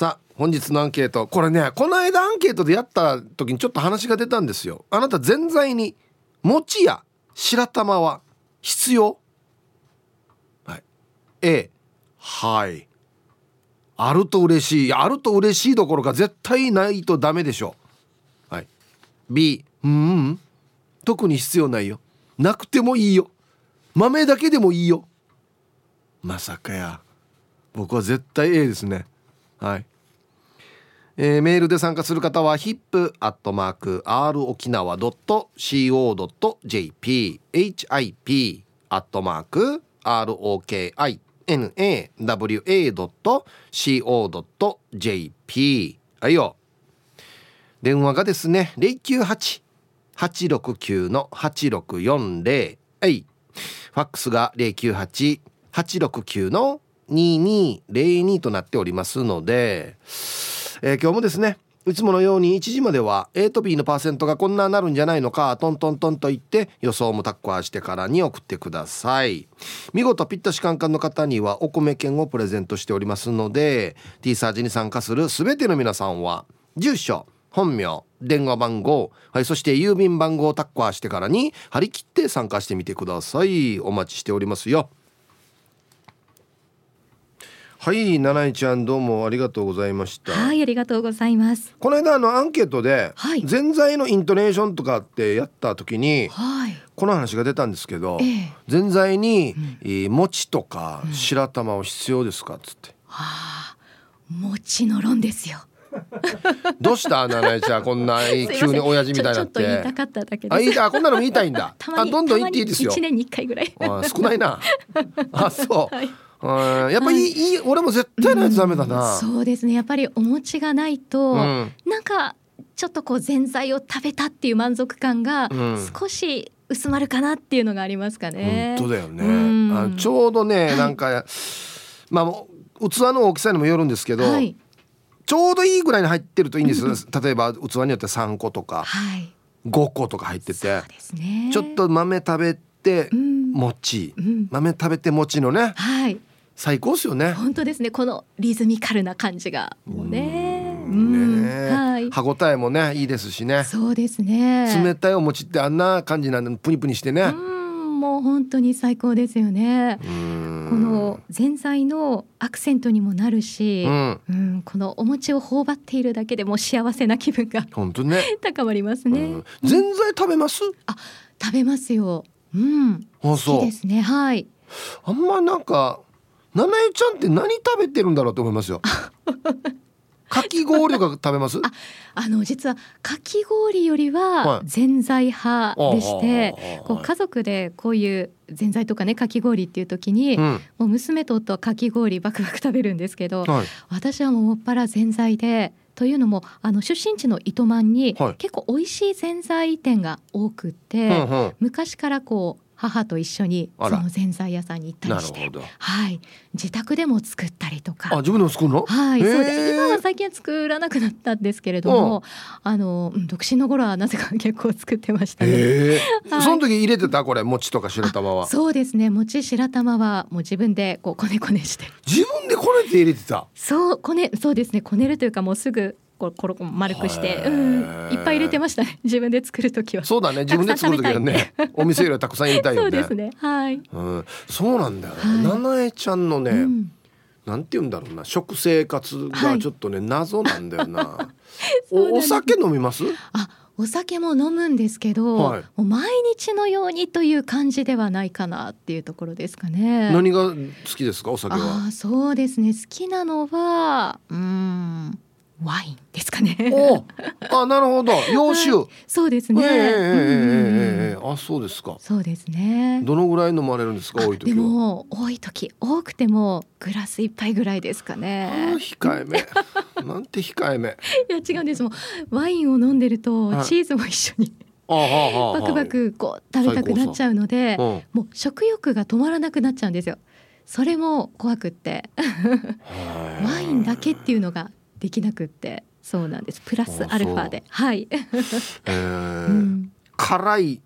さあ本日のアンケート。これねこの間アンケートでやった時にちょっと話が出たんですよ。あなた全在に餅や白玉は必要？はい。A はい。あると嬉しい。あると嬉しいどころか絶対ないとダメでしょはい。B うんうん。特に必要ないよ。なくてもいいよ。豆だけでもいいよ。まさかや。僕は絶対 A ですね。はい。えー、メールで参加する方は hip.r 沖縄 .co.jp hip アットマーク ROKINAWA.co.jp はいよ。電話がですね098869-8640はい。ファックスが098-869の2202となっておりますのでえー、今日もですねいつものように1時までは A と B のパーセントがこんななるんじゃないのかトントントンと言って予想もタッコアしてからに送ってください。見事ピッタシカンカンの方にはお米券をプレゼントしておりますので T サージに参加する全ての皆さんは住所本名電話番号、はい、そして郵便番号をタッコアしてからに張り切って参加してみてください。お待ちしておりますよ。はい七井ちゃんどうもありがとうございました。はいありがとうございます。この間あのアンケートで、はい、ぜんざいのイントネーションとかってやった時に、はい、この話が出たんですけど、ぜんざいに、うん、餅とか白玉を必要ですかっつって、はあ餅の論ですよ。どうした？七井ちゃんこんな急に親父みたいになって。言いたかっただけあいいこんなの言いたいんだ。あどんどん言っていいですよ。一年に一回ぐらい。あ少ないな。あそう、はいやっぱりいい、はい、俺も絶対ないとダメだな、うん、そうですね。やっぱりお餅がないと、うん、なんかちょっとこうぜんざいを食べたっていう満足感が少し薄まるかなっていうのがありますかね。本当だよね、うん、あちょうどね、はい、なんかまあ器の大きさにもよるんですけど、はい、ちょうどいいぐらいに入ってるといいんですよ。例えば器によって3個とか、はい、5個とか入ってて、ね、ちょっと豆食べて、餅、豆食べて餅のね、はい、最高ですよね。本当ですね。このリズミカルな感じが。もうねね、はい、歯ごたえもねいいですしね。そうですね。冷たいお餅ってあんな感じなんでプニプニしてね。もう本当に最高ですよね。この前菜のアクセントにもなるし、うん、うん、このお餅を頬張っているだけでも幸せな気分が本当ね。高まりますね、前菜食べます？あ食べますよ。うん。好きですね。はい。あんまなんか七重ちゃんって何食べてるんだろうと思いますよ。かき氷が食べます？ああの実はかき氷よりはぜんざい派でして、はい、こう家族でこういうぜんざいとかねかき氷っていう時に、うん、もう娘と夫はかき氷バクバク食べるんですけど、はい、私はもうもっぱらぜんざいでというのもあの出身地の糸満に、結構美味しいぜんざい店が多くて、うんうん、昔からこう母と一緒にそのぜんざい屋さんに行ったりして、はい、自宅でも作ったりとか。あ、自分でも作るの？はい、そうで今は最近は作らなくなったんですけれども、あの独身の頃はなぜか結構作ってましたね。はい、その時入れてたこれ餅とか白玉は？そうですね、餅白玉はもう自分でこうこねこねして。自分でこねて入れてた？そうこねそうですねこねるというかもうすぐこうコロ丸くして、うん、いっぱい入れてましたね。自分で作る時は。そうだね。自分で作る時はね、お店よりたくさん入れたいよね。そうですね。はい。うん、そうなんだよ。ななえちゃんのね、うん、なんて言うんだろうな、食生活がちょっとね、はい、謎なんだよな。おお酒飲みます？あ。お酒も飲むんですけど、はい、もう毎日のようにという感じではないかなっていうところですかね。何が好きですか？お酒は？あそうですね好きなのはうんワインですかね。あ、なるほど。洋酒。はい、そうですね。えー、あ、そうですか。そうですね。どのぐらい飲まれるんですか。多い時でも多い時、多くてもグラス一杯ぐらいですかね。控えめ。なんて控えめ。いや違うんですもん。ワインを飲んでるとチーズも一緒に。バクバクこう食べたくなっちゃうので、もう食欲が止まらなくなっちゃうんですよ。それも怖くって ワインだけっていうのができなくってそうなんですプラスアルファではい、えー うん、辛い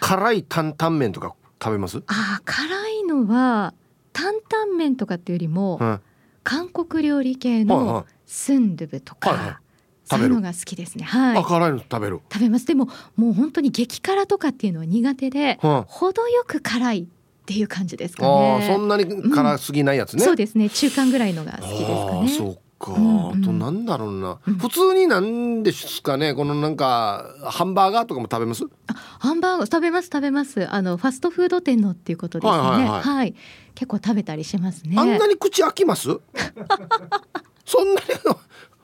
辛い担々麺とか食べます？あ辛いのは担々麺とかっていうよりも、韓国料理系のスンドゥブとか、はいはい、そういうのが好きですね。はい。辛いの食べる。食べます。でももう本当に激辛とかっていうのは苦手で、うん、程よく辛いっていう感じですかね。そんなに辛すぎないやつね、うん、そうですね。中間ぐらいのが好きですかね。そうか、うんとなんだろうな、うん、普通になんですかね。このなんかハンバーガーとかも食べます？ハンバーガー食べます食べます。あのファストフード店のっていうことですね、はい、はいはい。はい、結構食べたりしますね。あんなに口開きます？そんなに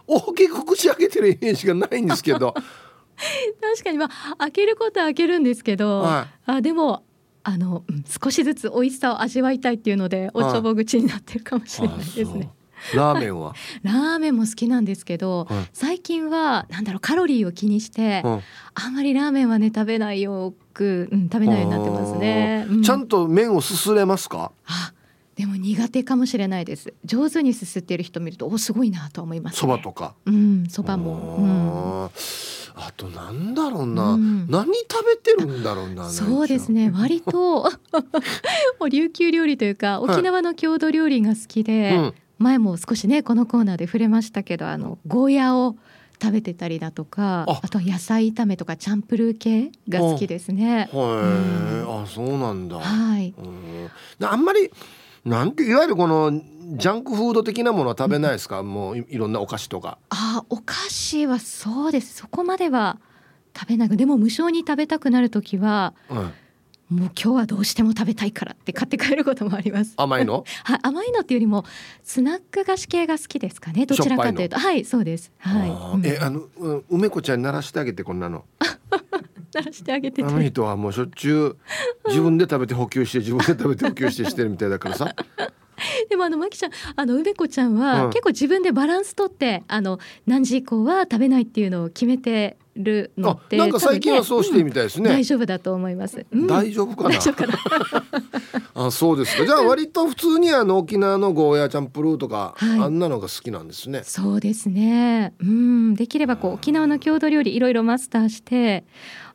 大きく口開けてるイメージがないんですけど。確かに。まあ開けることは開けるんですけど、はい、あでもあの、うん、少しずつ美味しさを味わいたいっていうのでおちょぼ口になってるかもしれないですね。ラーメンは？ラーメンも好きなんですけど、はい、最近はなんだろうカロリーを気にして、あんまりラーメンはね食べないよく、うん、食べないようになってますね、うん、ちゃんと麺をすすれますか？あでも苦手かもしれないです。上手にすすっている人見るとおすごいなと思いますそ、ね、ばとか？うんそばも、うん、あとなんだろうな、うん、何食べてるんだろうなそうですね。割と 琉球料理というか沖縄の郷土料理が好きで、はいうん、前も少しねこのコーナーで触れましたけどあのゴーヤを食べてたりだとかあ。と野菜炒めとかチャンプルー系が好きですね。あそうなんだ。はい。あんまりなんていわゆるこのジャンクフード的なものは食べないですか、うん、もういろんなお菓子とか。あお菓子はそうです。そこまでは食べない。でも無償に食べたくなる時は、うん、もう今日はどうしても食べたいからって買って帰ることもあります。甘いの？はい甘いのっていうよりもスナック菓子系が好きですかね。どちらかというと。はいそうです。はい、うん、えあの梅子ちゃんに鳴らしてあげてこんなの。鳴らしてあげてあの人はもうしょっちゅう自分で食べて補給して自分で食べて補給してしてるみたいだからさ。でもあのまきちゃんあの梅子ちゃんは、結構自分でバランスとってあの何時以降は食べないっていうのを決めてるのってなんか最近はそうしてみたいですね、うん、大丈夫だと思います、うん、大丈夫かな？あそうですか。じゃあ割と普通にあの沖縄のゴーヤチャンプルーとか、はい、あんなのが好きなんですね。そうですね。うん。できればこう沖縄の郷土料理いろいろマスターして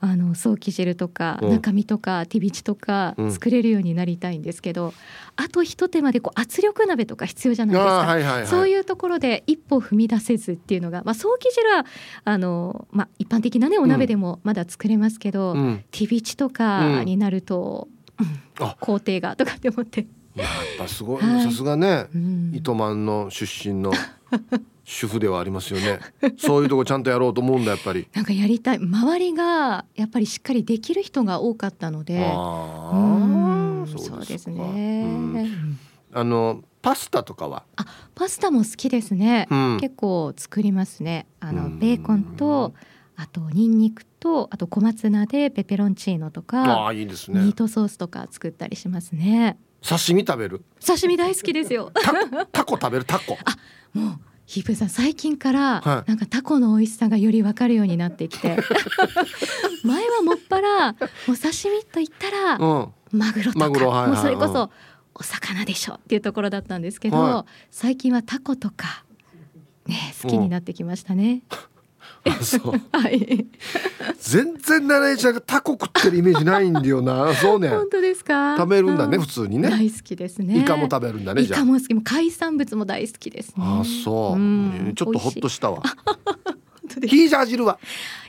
あのソーキ汁とか中身とかティビチとか作れるようになりたいんですけど、うん、あと一手間でこう圧力鍋とか必要じゃないですか、はいはいはい、そういうところで一歩踏み出せずっていうのが、まあ、ソーキ汁はあの、まあ、一般的なねお鍋でもまだ作れますけど、うん、ティビチとかになると、うん、工程がとかって思って。やっぱすごい。さすがね、糸満の出身の 主婦ではありますよね。そういうとこちゃんとやろうと思うんだやっぱり。なんかやりたい。周りがやっぱりしっかりできる人が多かったので。あそうですね、あのパスタとかは？あパスタも好きですね、うん、結構作りますね。あのベーコンとあとニンニクとあと小松菜でペペロンチーノとかあいいですね。ミートソースとか作ったりしますね。刺身食べる？刺身大好きですよ。タコ食べる？タコ。あもうヒープさん最近から、はい、なんかタコの美味しさがより分かるようになってきて。前はもっぱらお刺身と言ったら、うん、マグロとか、はいはい、もうそれこそお魚でしょっていうところだったんですけど、はい、最近はタコとかね好きになってきましたね。はい。全然ナレーちゃんがタコ食ってるイメージないんだよな。そうね。本当ですか？食べるんだね普通にね。大好きですね。イカも食べるんだねイカも好き。も海産物も大好きです、ね、あそう、うん、ちょっとほっとしたわ。ヒージャー汁は？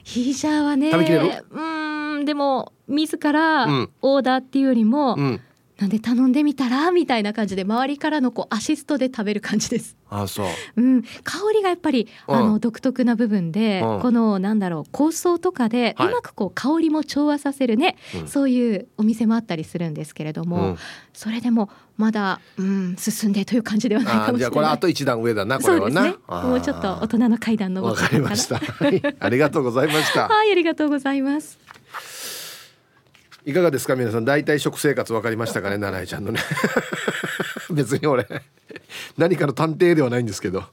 ヒージャーはね食べきれる？うん。でも自らオーダーっていうよりも、うんなんで頼んでみたらみたいな感じで周りからのこうアシストで食べる感じです。あそう、うん、香りがやっぱり、あの独特な部分で、このなんだろう香草とかでうまくこう香りも調和させるね、そういうお店もあったりするんですけれども、それでもまだ、うん、進んでという感じではないかもしれない。じゃあこれあと一段上だなこれはな。ね、もうちょっと大人の階段登わかりました。ありがとうございました。はいありがとうございます。いかがですか皆さん。大体食生活分かりましたかね七重ちゃんのね。別に俺何かの探偵ではないんですけど。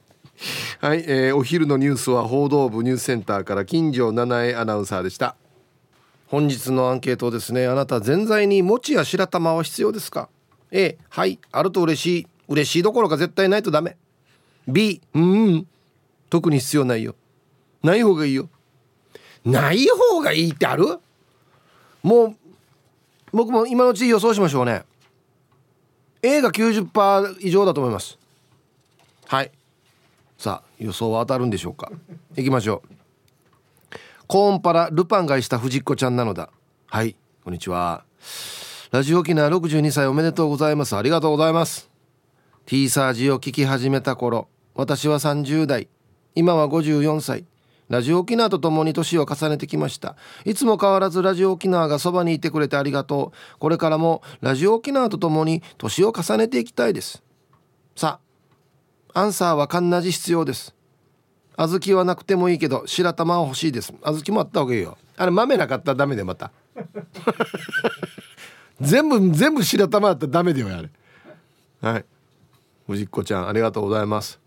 はい、えー、お昼のニュースは報道部ニュースセンターから金城七重アナウンサーでした。本日のアンケートですね。あなた全在に餅や白玉は必要ですか？A はいあると嬉しい。嬉しいどころか絶対ないとダメ。B うん。特に必要ないよ。ない方がいいよ。ない方がいいってある？もう僕も今のうち予想しましょうね。A が90%以上だと思います。はい。さあ予想は当たるんでしょうか。行きましょう。コーンパラルパンがいした藤子ちゃんなのだ。はい。こんにちは。ラジオ沖縄62歳おめでとうございます。ありがとうございます。T サージを聞き始めた頃私は30代。今は54歳。ラジオ沖縄と共に年を重ねてきました。いつも変わらずラジオ沖縄がそばにいてくれてありがとう。これからもラジオ沖縄と共に年を重ねていきたいです。さあアンサーはカンナジ必要です。小豆はなくてもいいけど白玉は欲しいです。小豆もあった方がいいよ。あれ豆なかったらダメでまた。全部全部白玉だったらダメだよあれ。はい。藤子ちゃんありがとうございます。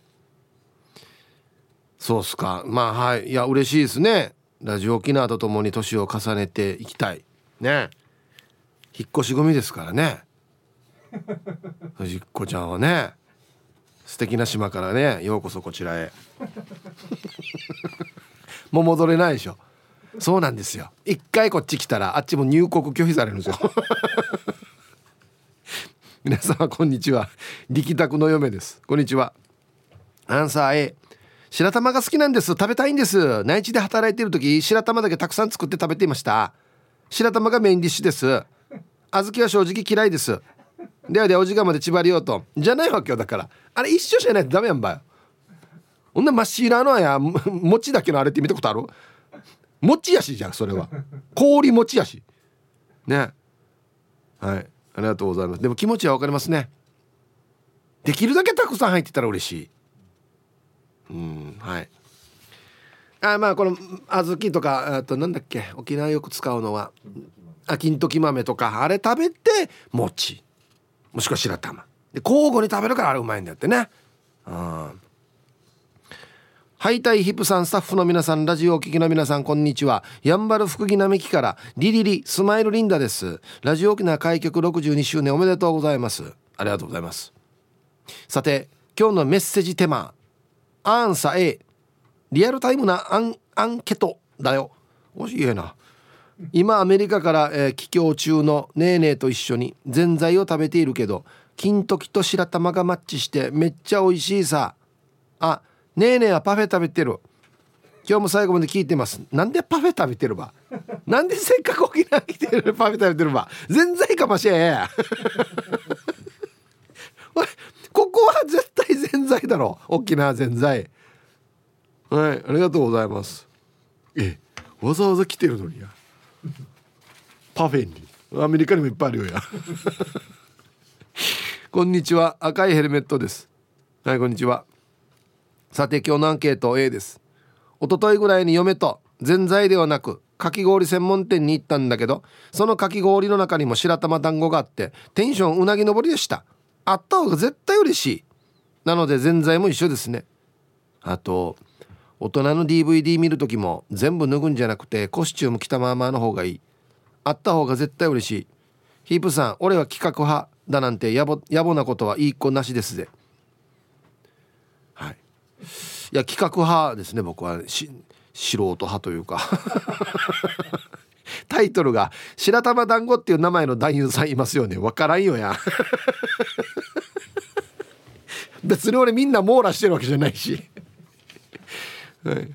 そうっすか。まあはい。いや嬉しいですね。ラジオ沖縄とともに年を重ねていきたい。ね。引っ越し組ですからね。藤子ちゃんはね。素敵な島からね。ようこそこちらへ。もう戻れないでしょ。そうなんですよ。一回こっち来たらあっちも入国拒否されるんですよ。皆様こんにちは。力宅の嫁です。こんにちは。アンサー A 白玉が好きなんです。食べたいんです。内地で働いてる時白玉だけたくさん作って食べていました。白玉がメインディッシュです。小豆は正直嫌いです。ではでお時間まで縛りようと。じゃないわけよだから。あれ一緒じゃないとダメやんばよ。ほんな真っ白のや餅だけのあれって見たことある？餅やしじゃんそれは。氷餅やし。ね。はい。ありがとうございます。でも気持ちは分かりますね。できるだけたくさん入ってたら嬉しい。うんはい。あまあこの小豆とかあとなんだっけ沖縄よく使うのはあ金時豆とかあれ食べて餅。もしくは白玉。で交互に食べるからあれうまいんだってね。うん。ハイタイヒップさんスタッフの皆さんラジオお聞きの皆さんこんにちは。やんばる福木並木からリリリスマイルリンダです。ラジオ沖縄開局62周年おめでとうございます。ありがとうございます。さて今日のメッセージテーマ。アンサー A リアルタイムなアンアンケートだよ。おしいな。今アメリカから、えー、帰郷中のネーネーと一緒にぜんざいを食べているけど金時と白玉がマッチしてめっちゃ美味しいさ。あねえねえはパフェ食べてる。今日も最後まで聞いてます。なんでパフェ食べてるば？なんでせっかく沖縄来てるパフェ食べてるば？全然かましえ ここは絶対ぜんざいだろ。沖縄ぜんざい。はいありがとうございます。えわざわざ来てるのにや。パフェに。アメリカにもいっぱいあるよや。こんにちは。赤いヘルメットです。はいこんにちは。さて今日のアンケート A です。一昨日ぐらいに嫁とぜんざいではなくかき氷専門店に行ったんだけどそのかき氷の中にも白玉団子があってテンションうなぎ登りでした。あった方が絶対嬉しい。なのでぜんざいも一緒ですね。あと大人の DVD 見る時も全部脱ぐんじゃなくてコスチューム着たままの方がいい。あった方が絶対嬉しい。ヒープさん俺は企画派だなんてやぼやぼなことはいい子なしですぜ。いや企画派ですね僕は。し素人派というか。タイトルが「白玉団子」っていう名前の男優さんいますよね。分からんよや。別に俺みんな網羅してるわけじゃないし、はい、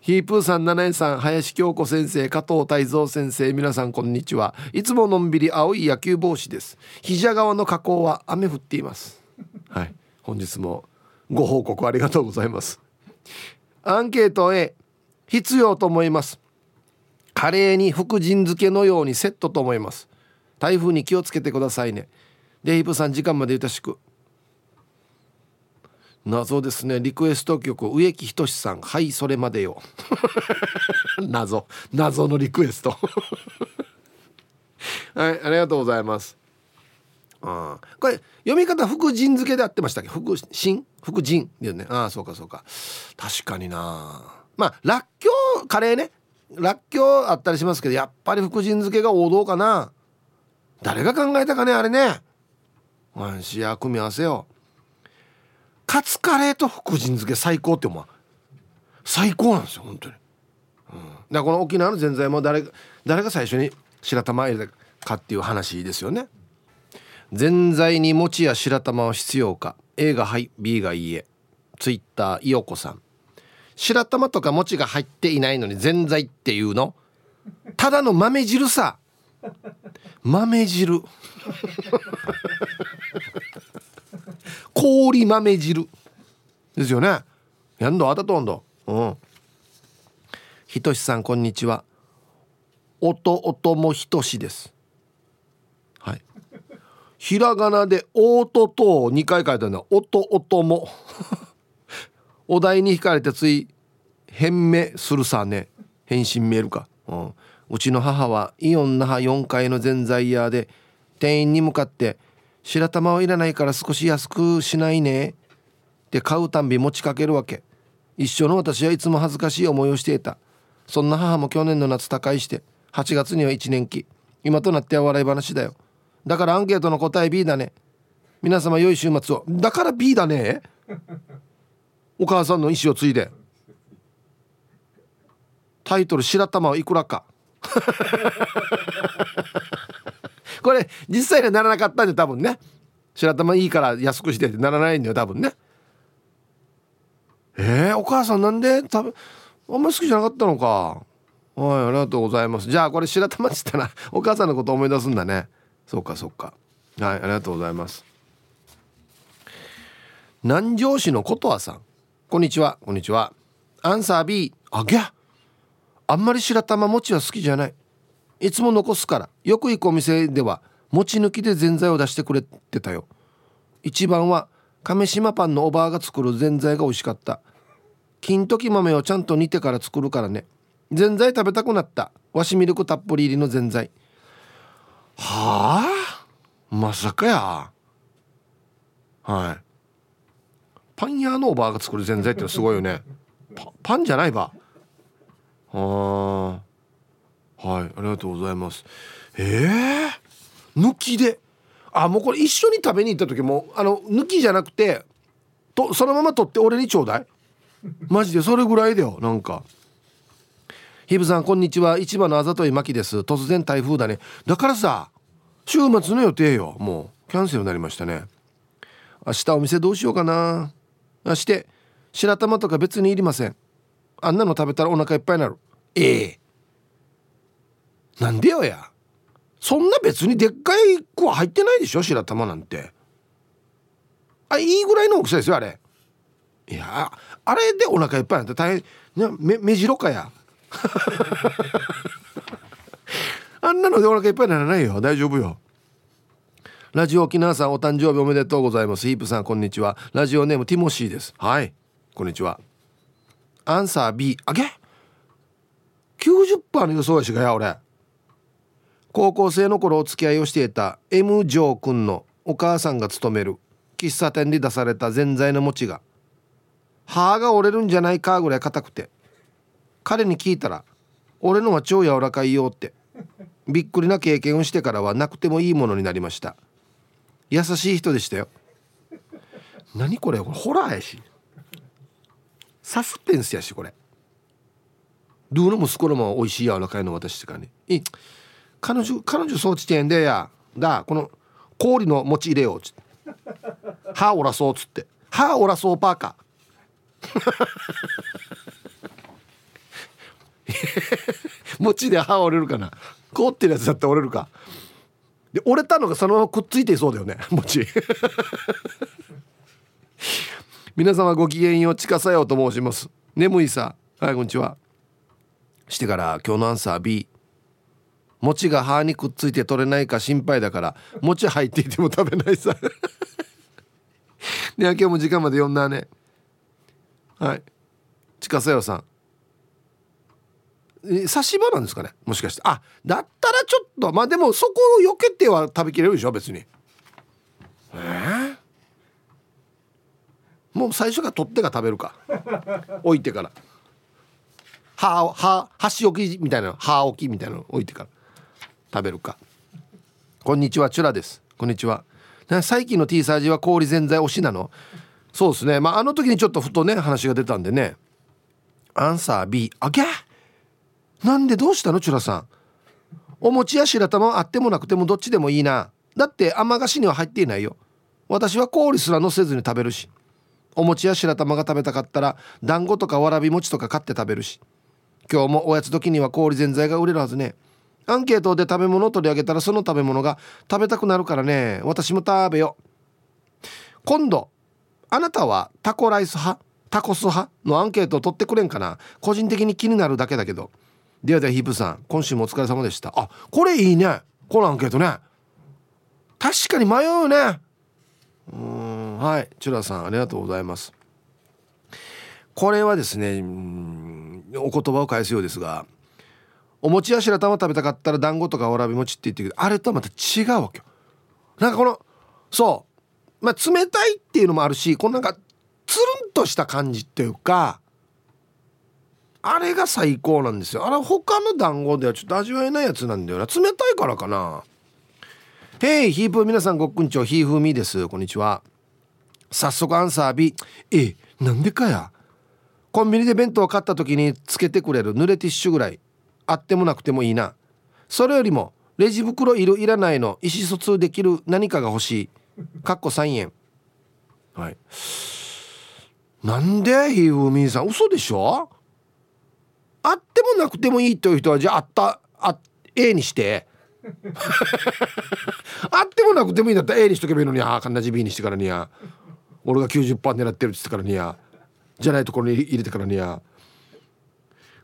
ヒープーさん七重さん林京子先生加藤泰造先生皆さんこんにちは。いつものんびり青い野球帽子です。肘川の河口は雨降っています。はい。本日もご報告ありがとうございます。アンケート A 必要と思います。カレーに福神漬けのようにセットと思います。台風に気をつけてくださいね。デイブさん時間までよろしく。謎ですね。リクエスト曲植木仁さん。はいそれまでよ。謎。謎のリクエスト。はいありがとうございます。あこれ読み方福神漬けであってましたっけ？福神？福神？だよね。ああそうかそうか。確かになまあらっきょうカレーね。らっきょうあったりしますけどやっぱり福神漬けが王道かな。誰が考えたかねあれね。ワンシや組み合わせよ。カツカレーと福神漬け最高って思う最高なんですよ本当に、うん、だからこの沖縄のぜんざいも誰誰が最初に白玉入れたかっていう話ですよね。ぜんざいに餅や白玉は必要か。A がはい B がいいえ。ツイッターいよこさん。白玉とか餅が入っていないのにぜんざいっていうの？ただの豆汁さ。豆汁。氷豆汁。ですよね。やんどあたとんど。うん。ひとしさんこんにちは。音音もひとしです。はい。ひらがなで「おと」とを2回書いたの。は「音音も」お題に惹かれてつい変名するさね。返信メールか、うん、うちの母はイオン那覇4階のぜんざい屋で店員に向かって「白玉はいらないから少し安くしないね」って買うたんび持ちかけるわけ。一緒の私はいつも恥ずかしい思いをしていた。そんな母も去年の夏他界して8月には1年期今となっては笑い話だよ。だからアンケートの答え B だね。皆様良い週末を。だから B だね。お母さんの意思を継いで。タイトル「白玉はいくらか」これ実際にはならなかったんで多分ね。白玉いいから安くしてってならないんだよ多分ね。えー、お母さんなんで多分あんまり好きじゃなかったのか。はいありがとうございます。じゃあこれ白玉っつったらお母さんのこと思い出すんだね。そうかそうか。はいありがとうございます。南城市の琴葉さん。こんにちは。こんにちは。アンサー B あぎゃあんまり白玉餅は好きじゃない。いつも残すから。よく行くお店では餅抜きでぜんざいを出してくれてたよ。一番は亀島パンのおばあが作るぜんざいが美味しかった。金時豆をちゃんと煮てから作るからね。ぜんざい食べたくなった。わしミルクたっぷり入りのぜんざい。はあ？まさかや。はい。パン屋のおばあが作るぜんざいってすごいよね。パンじゃないば。あはいありがとうございます。えー、抜きで。あもうこれ一緒に食べに行った時もあの抜きじゃなくてとそのまま取って俺にちょうだい。マジでそれぐらいだよなんか。ヒブさんこんにちは。市場のあざといまきです。突然台風だね。だからさ週末の予定よ。もうキャンセルになりましたね。明日お店どうしようかな。あして白玉とか別にいりません。あんなの食べたらお腹いっぱいになる。ええ。なんでよや。そんな別にでっかい子は入ってないでしょ白玉なんて。あいいぐらいの大きさですよあれ。いやあれでお腹いっぱいなんて大変。目目白かや。あんなのでお腹いっぱいにならないよ。大丈夫よラジオ沖縄さんお誕生日おめでとうございます。ヒープさんこんにちは。ラジオネームティモシーです。はい。こんにちは。アンサー B あげ？90%の予想やしがや俺。高校生の頃お付き合いをしていた M ジョー君のお母さんが勤める喫茶店で出されたぜんざいの餅が歯が折れるんじゃないかぐらい硬くて彼に聞いたら「俺のは超柔らかいよ」ってびっくりな経験をしてからはなくてもいいものになりました優しい人でしたよ。何これ？これホラーやし。サスペンスやしこれ。ルーの息子のも美味しい柔らかいの私ってかね。い彼女彼女そうちてんでや。だこの氷の餅入れよう。っつって歯折らそうっつって。歯折らそうパーカー。餅で歯折れるかな。凍ってるやつだって折れるか。で折れたのがそのままくっついていそうだよね 餅。皆様ごきげんよう近さよと申します。眠いさはいこんにちは。してから今日のアンサー B 餅が歯にくっついて取れないか心配だから餅入っていても食べないさ。では今日も時間まで読んだね。はい。近さよさん。差し歯なんですかね？もしかして。あだったらちょっと。まあでもそこを避けては食べきれるでしょ別に。えー、もう最初から取ってから食べるか。置いてから。歯歯箸置きみたいな歯置きみたいなの置いてから食べるか。こんにちはチュラです。こんにちは。最近の T サージは氷ぜんざい推しなの？そうですね。まああの時にちょっとふとね話が出たんでね。アンサー B あげなんでどうしたのチュラさん？お餅や白玉はあってもなくてもどっちでもいいな。だって甘菓子には入っていないよ。私は氷すらのせずに食べるし。お餅や白玉が食べたかったら団子とかわらび餅とか買って食べるし。今日もおやつ時には氷ぜんざいが売れるはずね。アンケートで食べ物を取り上げたらその食べ物が食べたくなるからね。私も食べよ今度あなたはタコライス派？タコス派？のアンケートを取ってくれんかな。個人的に気になるだけだけど。ではではヒープさん今週もお疲れ様でした。あこれいいね。このアンケートね。確かに迷うね。うんはい。チュラさんありがとうございます。これはですねお言葉を返すようですがお餅や白玉食べたかったら団子とかわらび餅って言ってる。けどあれとはまた違うわけよ。なんかこのそう。まあ冷たいっていうのもあるしこのなんかつるんとした感じっていうかあれが最高なんですよ。あれ他の団子ではちょっと味わえないやつなんだよな。冷たいからかな。へいヒープ皆さんごっくんちょヒーフーミーです。こんにちは。早速アンサー B えなんでかや？コンビニで弁当を買った時につけてくれる。濡れティッシュぐらい。あってもなくてもいいな。それよりもレジ袋いるいらないの。意思疎通できる何かが欲しい。かっこ3円。はい。なんで？ヒーフーミーさん。嘘でしょ？あってもなくてもいいという人はじゃああったあ A にして。あってもなくてもいいんだったら A にしとけばいいのに。ああかんなじ B にしてからにや。俺が90%狙ってるって言ってからにや。じゃないところに入れてからにや。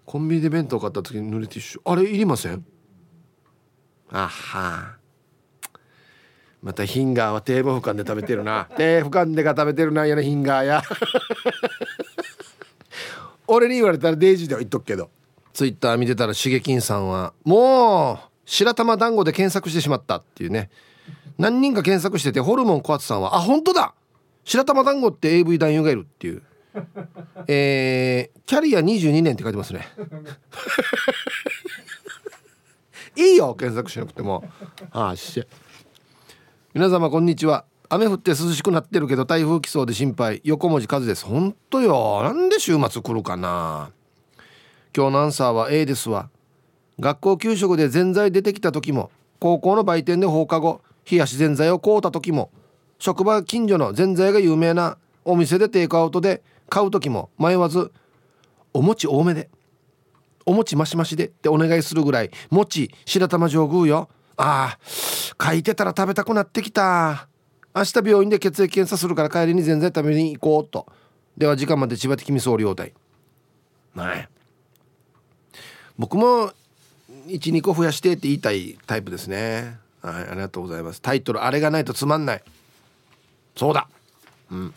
コンビニで弁当買った時に濡れティッシュ。あれいりません？あは。またヒンガーは低母俯瞰で食べてるな。低俯瞰でが食べてるなやなヒンガーや。俺に言われたらデイジーでは言っとくけど。ツイッター見てたらしげきんさんはもう白玉団子で検索してしまったっていうね。何人か検索しててホルモン小松さんはあ本当だ!白玉団子って AV 男優がいるっていう。えー、キャリア22年って書いてますね。いいよ検索しなくても。ああし皆様こんにちは。雨降って涼しくなってるけど台風来そうで心配。横文字数です。本当よ。なんで週末来るかな。今日のアンサーは A ですわ。学校給食でぜんざい出てきた時も高校の売店で放課後冷やしぜんざいを買うた時も職場近所のぜんざいが有名なお店でテイクアウトで買う時も迷わずお餅多めでお餅マシマシでってお願いするぐらい。餅白玉上宮よ。ああ書いてたら食べたくなってきた。明日病院で血液検査するから帰りにぜんざい食べに行こうと。では時間まで千葉的み総領隊はい僕も12個増やしてって言いたいタイプですね。はいありがとうございます。タイトルあれがないとつまんない。そうだ。うん。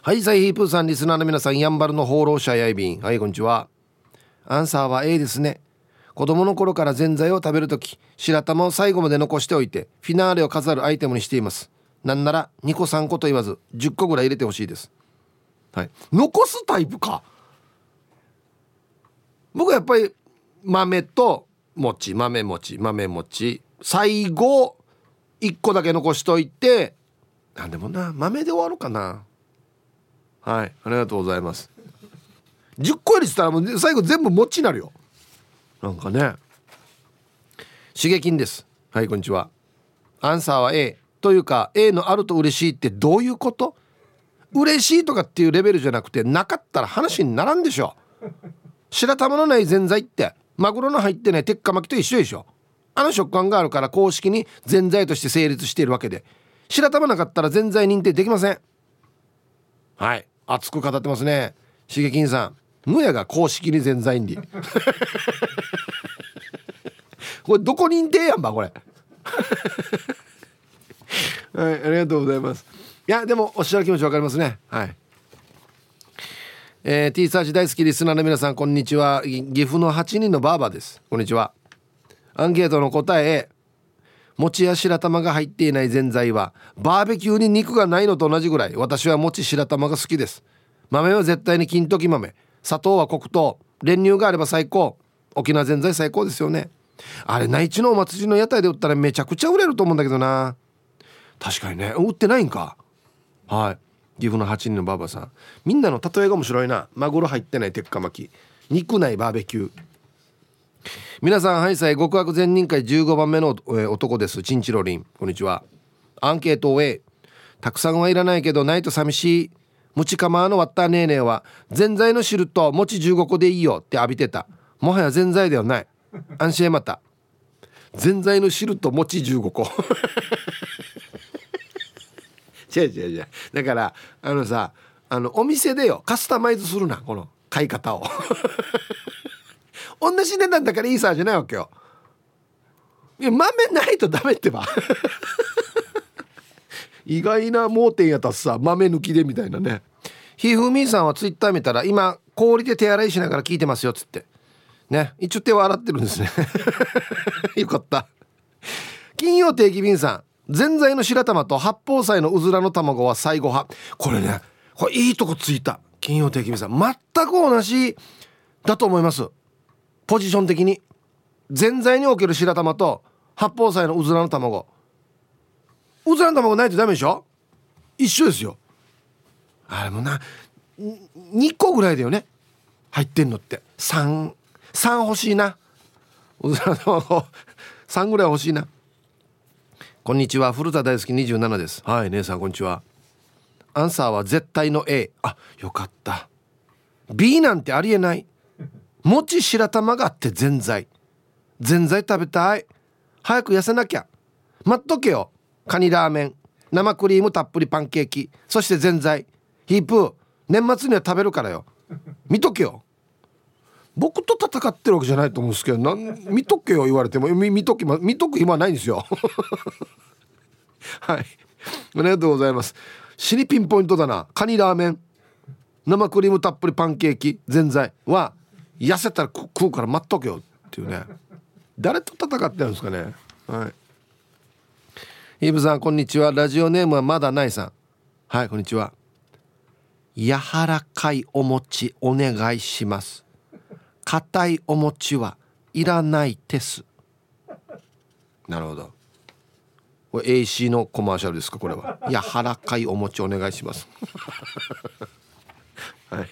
はいサイヒープーさんリスナーの皆さんやんばるの放浪者やいびん。はいこんにちは。アンサーは A ですね。子供の頃からぜんざいを食べる時白玉を最後まで残しておいてフィナーレを飾るアイテムにしています。なんなら2個3個と言わず10個ぐらい入れてほしいです。はい。残すタイプか。僕はやっぱり豆と餅豆餅豆餅最後1個だけ残しといてあでもな豆で終わるかな。はい。ありがとうございます。10個入れてたらもう最後全部餅になるよ。なんかね。刺激です。はいこんにちは。アンサーは A というか A のあると嬉しいってどういうこと？嬉しいとかっていうレベルじゃなくてなかったら話にならんでしょ。白玉のないぜんざいってマグロの入ってない鉄火巻きと一緒でしょ。あの食感があるから公式にぜんざいとして成立しているわけで。白玉なかったらぜんざい認定できません。はい熱く語ってますね。しげきんさん。むやが公式にぜんざいに。これどこ認定やんばこれ。はいありがとうございます。いやでもおっしゃる気持ちわかりますね。はい。えー、T サーチ大好きリスナーの皆さんこんにちは。岐阜の8人のバーバです。こんにちは。アンケートの答え餅や白玉が入っていないぜんざいはバーベキューに肉がないのと同じぐらい私は餅白玉が好きです。豆は絶対に金時豆。砂糖は黒糖。練乳があれば最高。沖縄ぜんざい最高ですよね。あれ内地のお祭りの屋台で売ったらめちゃくちゃ売れると思うんだけどな。確かにね。売ってないんか。はい。岐阜の8人のばあばさん。みんなの例えが面白いな。マグロ入ってない鉄火巻き。肉ないバーベキュー。皆さんはいさい極悪善人会15番目の、えー、男です。チンチロリン。こんにちは。アンケートを A たくさんはいらないけどないと寂しい。ムチカマーの割ったねえねえはぜんざいの汁と餅15個でいいよって浴びてた。もはやぜんざいではない。安心また。ぜんざいの汁と餅15個違う違う違う。だからあのさあのお店でよカスタマイズするなこの買い方を。同じ値段だからいいさじゃないわけよ。いや豆ないとダメってば。意外な盲点やったさ豆抜きでみたいなね。ひふみんさんはツイッター見たら今氷で手洗いしながら聞いてますよっつって。ね。一応手を洗ってるんですね。よかった。金曜定期便さん。ぜんざいの白玉と八宝菜のうずらの卵は最後派。これねこれいいとこついた。金曜定期便さん。全く同じだと思います。ポジション的に。ぜんざいにおける白玉と八宝菜のうずらの卵。うずらの卵ないとダメでしょ？一緒ですよ。あれもな2個ぐらいだよね。入ってんのって。33欲しいな。うずらの卵。3ぐらい欲しいな。こんにちは。古田大好き。27です。はい姉さんこんにちは。アンサーは絶対の A あよかった。B なんてありえない。餅白玉があってぜんざい。ぜんざい食べたい。早く痩せなきゃ。待っとけよ。カニラーメン生クリームたっぷりパンケーキそしてぜんざい。ヒープー年末には食べるからよ。見とけよ。僕と戦ってるわけじゃないと思うんですけどなん見とけよ言われても。見見ときま見とく暇ないんですよ。はい。ありがとうございます。死にピンポイントだな。カニラーメン生クリームたっぷりパンケーキぜんざい。は痩せたら食うから待っとけよっていうね。誰と戦ってるんですかね。はい。イブさんこんにちは。ラジオネームはまだないさん。はいこんにちは。柔らかいお餅お願いします。硬いお餅はいらないです。なるほど。これ AC のコマーシャルですかこれは。柔らかいお餅お願いします。はい。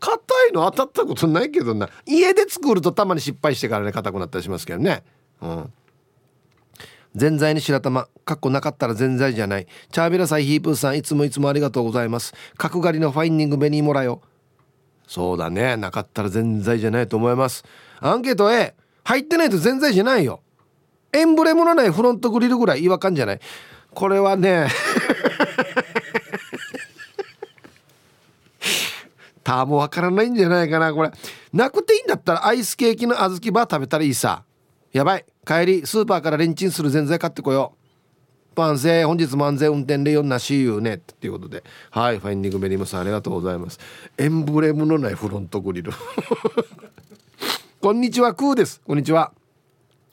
硬いの当たったことないけどな。家で作るとたまに失敗してからね硬くなったりしますけどね。うん。ぜんざいに白玉かっこなかったらぜんざいじゃない。チャービラサイヒープーさんいつもいつもありがとうございます。角刈りのファインニングベニーモラよ。そうだね。なかったらぜんざいじゃないと思います。アンケート A 入ってないとぜんざいじゃないよ。エンブレムのないフロントグリルぐらい違和感じゃない。これはねターもわからないんじゃないかなこれ。なくていいんだったらアイスケーキの小豆バー食べたらいいさ。やばい。帰りスーパーからレンチンするぜんざい買ってこよう。パンセ本日も安全運転でよんなしゆうね。っていうことで。はいファインディングベリムさんありがとうございます。エンブレムのないフロントグリル。こんにちはクーです。こんにちは。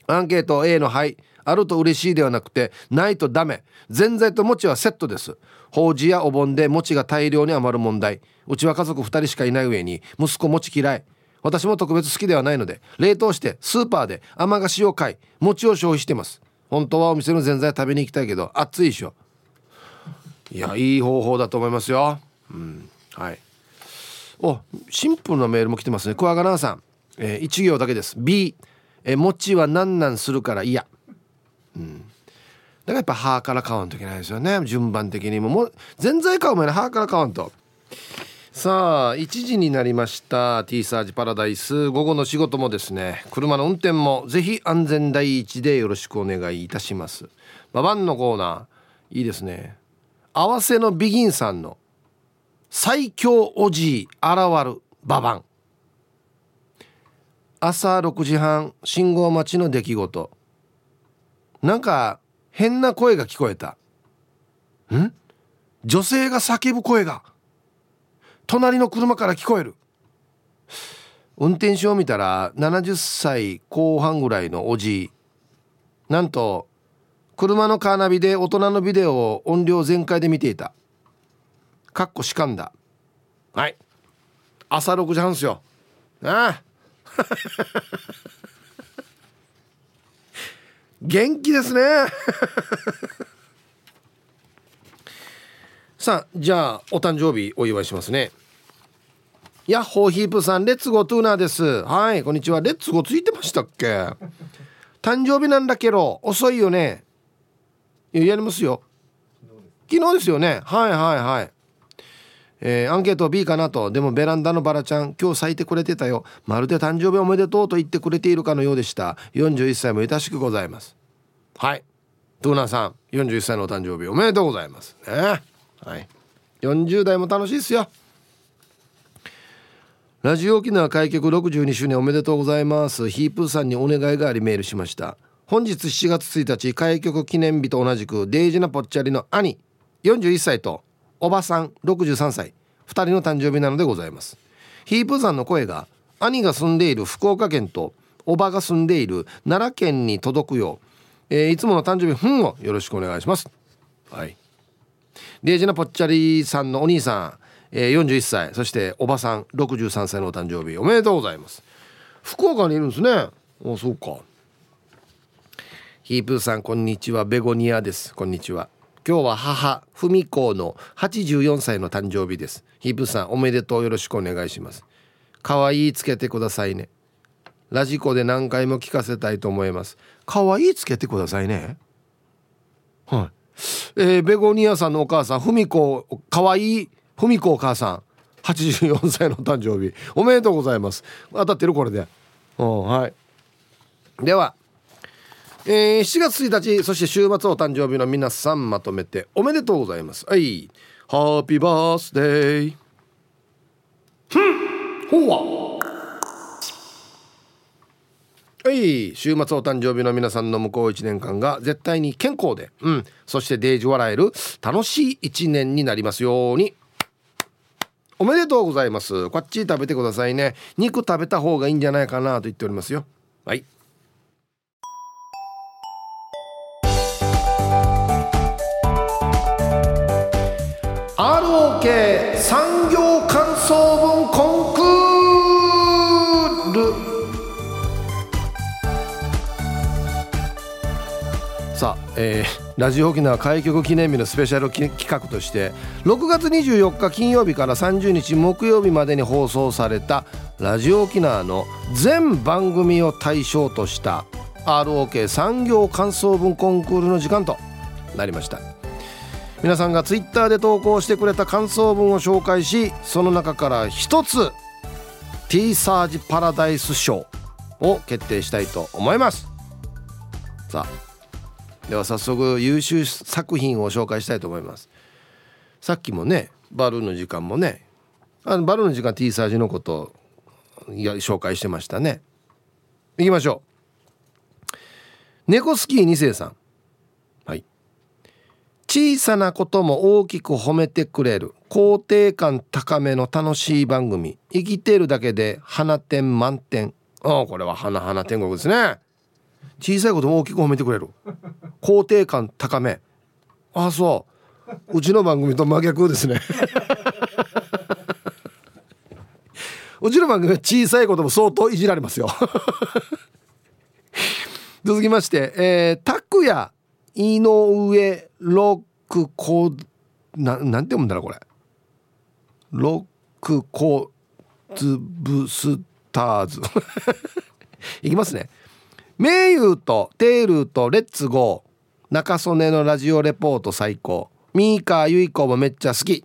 アンケート A のはい。あると嬉しいではなくてないとダメ。ぜんざいと餅はセットです。法事やお盆で餅が大量に余る問題。うちは家族2人しかいない上に息子餅嫌い。私も特別好きではないので冷凍してスーパーで甘菓子を買い餅を消費してます。本当はお店のぜんざい食べに行きたいけど暑いでしょ。いやいい方法だと思いますよ。うんはい。おシンプルなメールも来てますね。クワガナーさん、えー、1行だけです。B え餅は何なんするから嫌。うん。だからやっぱ歯から買わんといけないですよね。順番的にも。もうぜんざい買う前に歯から買わんと。さあ1時になりました T サージパラダイス。午後の仕事もですね車の運転もぜひ安全第一でよろしくお願いいたします。ババンのコーナーいいですね。合わせのビギンさんの最強おじい現るババン朝6時半信号待ちの出来事。なんか変な声が聞こえた。ん？女性が叫ぶ声が。隣の車から聞こえる。運転手を見たら70歳後半ぐらいのおじい。なんと車のカーナビで大人のビデオを音量全開で見ていた。かっこしかんだ。はい。朝6時半っすよ。ああ。元気ですねさあじゃあお誕生日お祝いしますね。ヤッホーヒープさんレッツゴートゥーナーです。はいこんにちは。レッツゴーついてましたっけ？誕生日なんだけど遅いよね。やりますよ。昨日ですよね。はいはいはい。えー、アンケート B かなと。でもベランダのバラちゃん今日咲いてくれてたよ。まるで誕生日おめでとうと言ってくれているかのようでした。41歳も愛しくございます。はい。トゥーナーさん41歳のお誕生日おめでとうございます。ね。はい。40代も楽しいですよ。ラジオ沖縄開局62周年おめでとうございます。ヒープーさんにお願いがありメールしました。本日7月1日開局記念日と同じくデイジナぽっちゃりの兄41歳とおばさん63歳2人の誕生日なのでございます。ヒープーさんの声が兄が住んでいる福岡県とおばが住んでいる奈良県に届くよう、えー、いつもの誕生日ふんをよろしくお願いします。はい。デイジナぽっちゃりさんのお兄さんえー、41歳そしておばさん63歳のお誕生日おめでとうございます。福岡にいるんですね。あそうか。ヒープーさんこんにちは。ベゴニアです。こんにちは。今日は母文子の84歳の誕生日です。ヒープーさんおめでとうよろしくお願いします。可愛いつけてくださいね。ラジコで何回も聞かせたいと思います。可愛いつけてくださいね。はい。えー、ベゴニアさんのお母さん文子可愛い文子お母さん84歳の誕生日おめでとうございます。当たってるこれで。うんはい。ではえー、7月1日そして週末お誕生日の皆さんまとめておめでとうございます。はい。ハッピーバースデー。ふんほうわはい。週末お誕生日の皆さんの向こう1年間が絶対に健康で。うん。そしてデージ笑える楽しい1年になりますように。おめでとうございます。こっち食べてくださいね。肉食べた方がいいんじゃないかなと言っておりますよ。はい。ROK 産業感想文コンクさあえーラジオ沖縄開局記念日のスペシャル企画として6月24日金曜日から30日木曜日までに放送されたラジオ沖縄の全番組を対象とした ROK 産業感想文コンクールの時間となりました。皆さんが Twitter で投稿してくれた感想文を紹介しその中から1つ T サージパラダイス賞を決定したいと思います。さあでは早速優秀作品を紹介したいと思います。さっきもねバルーンの時間もねあのバルーンの時間 T サージのことや紹介してましたね。いきましょう。猫スキー2世さん。はい。小さなことも大きく褒めてくれる肯定感高めの楽しい番組。生きてるだけで花点満点ああこれは花花天国ですね。小さいことも大きく褒めてくれる。肯定感高め。ああそう。うちの番組と真逆ですね。うちの番組は小さいことも相当いじられますよ。続きましてえー、拓也井上ロックコななんて読むんだろうこれ。ロックコズブスターズ。いきますね。名優とテールとレッツゴー。中曽根のラジオレポート最高。ミーカーユイコもめっちゃ好き。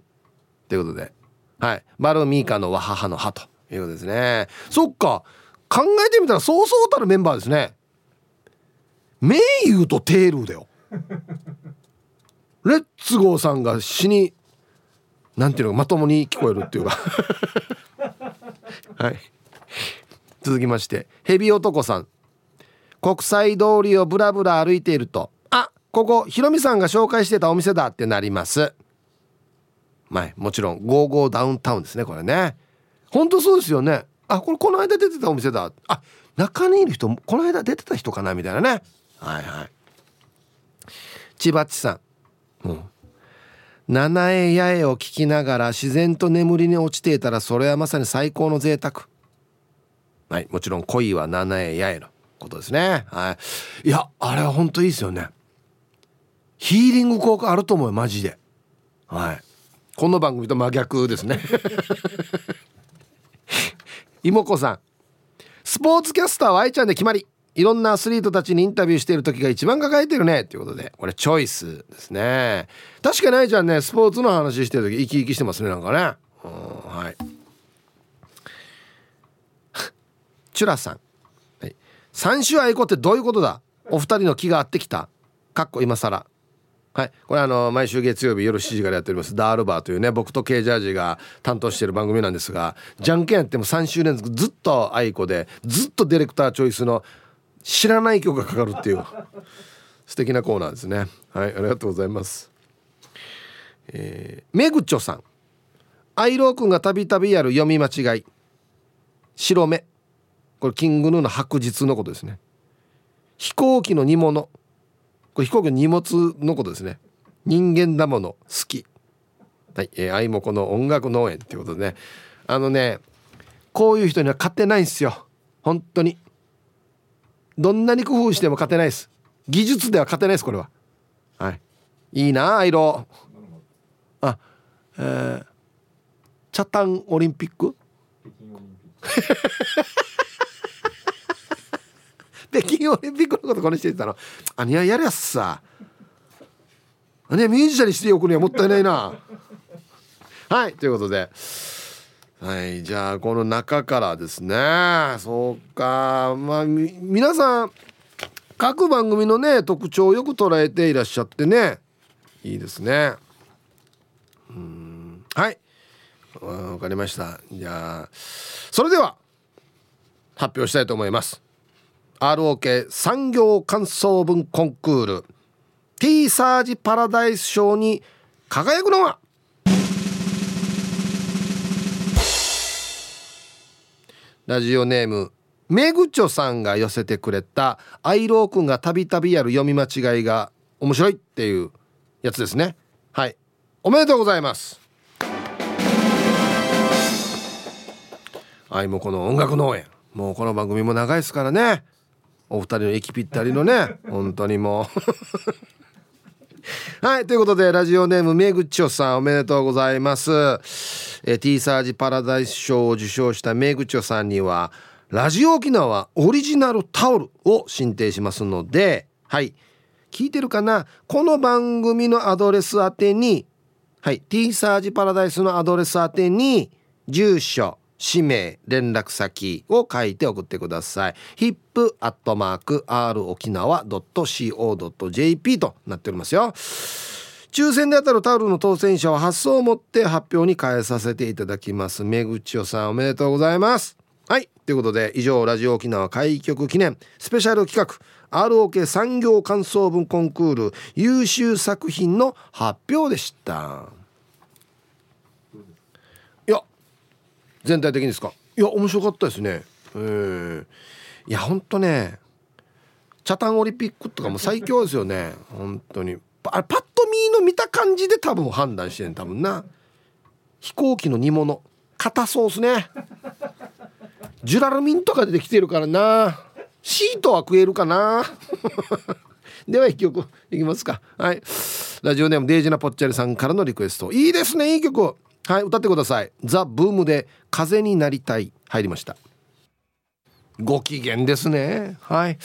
ということで。はい。バルミーカーのわ母の歯ということですね。そっか。考えてみたらそうそうたるメンバーですね。名優とテールだよ。レッツゴーさんが死になんていうのまともに聞こえるっていうか。はい。続きましてヘビ男さん国際通りをブラブラ歩いていると。あ。ここひろみさんが紹介してたお店だってなります。まあもちろんゴーゴーダウンタウンですねこれね。ほんとそうですよね。あこれこの間出てたお店だ。あ中にいる人この間出てた人かなみたいなね。はいはい。千葉地さん。うん。七重八重を聞きながら自然と眠りに落ちていたらそれはまさに最高の贅沢。はいもちろん恋は七重八重のことですね。はい。いやあれは本当いいですよね。ヒーリング効果あると思うよマジで。はい。この番組と真逆ですね。妹子さん。スポーツキャスターは愛ちゃんで決まりいろんなアスリートたちにインタビューしている時が一番輝いてるね。っていうことでこれチョイスですね。確かに愛ちゃんねスポーツの話してる時生き生きしてますねなんかね。はい。チュラさん、三種愛子ってどういうことだ？お二人の気が合ってきた？かっこ今更。はい。これあの毎週月曜日夜7時からやっております。ダールバーというね僕とケイジャージが担当している番組なんですがじゃんけんやっても3週連続ずっと愛子でずっとディレクターチョイスの知らない曲がかかるっていう素敵なコーナーですね。はいありがとうございます。えー、めぐちょさん。アイロー君がたびたびやる読み間違い。白目。これキングヌーの白日のことですね。飛行機の煮物。これ飛行機の荷物のことですね。人間だもの好き。はい、えー、愛もこの音楽農園っていうことでね。あのねこういう人には勝てないんですよ。本当に。どんなに工夫しても勝てないです。技術では勝てないですこれは。はい。いいなアイロあえー、チャタンオリンピック？北京オリンピック のことこの人言ってたの。あにややるやつさ。あにやミュージシャンにしておくにはもったいないな。はいということで。はいじゃあこの中からですね。そうか。まあ皆さん各番組のね特徴をよく捉えていらっしゃってね。いいですね。うん。はい。わかりました。じゃあそれでは発表したいと思います。ROK 産業感想文コンクール。T サージパラダイス賞に輝くのは？ラジオネームめぐちょさんが寄せてくれたアイローくんがたびたびやる読み間違いが面白いっていうやつですね。はい。おめでとうございます。はいもうこの音楽農園もうこの番組も長いですからね。お二人の息ぴったりのね 本当にもう。はいということでラジオネームめぐちょさんおめでとうございます。え T サージパラダイス賞を受賞しためぐちょさんにはラジオ沖縄オリジナルタオルを進呈しますのではい聞いてるかな？この番組のアドレス宛てにはい T サージパラダイスのアドレス宛てに住所氏名連絡先を書いて送ってください。hip.r 沖縄 .co.jp となっておりますよ。抽選で当たるタオルの当選者は発送をもって発表に変えさせていただきます。めぐちおさんおめでとうございます。はい。ということで以上ラジオ沖縄開局記念スペシャル企画 ROK 産業感想文コンクール優秀作品の発表でした。全体的にですか？いや面白かったですね。えー、いやほんとねチャタンオリンピックとかも最強ですよね。本当に。あれパッと見の見た感じで多分判断してん多分な。飛行機の煮物。硬そうっすね。ジュラルミンとか出てきてるからな。シートは食えるかな。では一曲いきますか。はい。ラジオネームデイジナポッチャリさんからのリクエスト。いいですねいい曲。はい歌ってください。ザ・ブームで風になりたい。入りました。ご機嫌ですね。はい。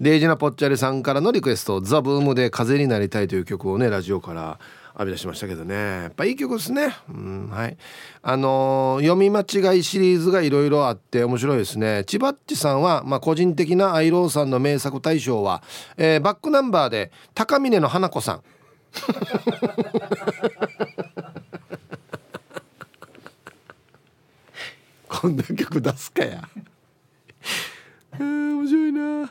デイジナポッチャリさんからのリクエスト。ザ・ブームで風になりたいという曲をねラジオから浴び出しましたけどね。やっぱいい曲ですね。うんはい。あのー、読み間違いシリーズがいろいろあって面白いですね。千葉っちさんは、まあ、個人的なアイローさんの名作大賞は、えー、バックナンバーで高峰の花子さん。こんな曲出すかや。面白いな。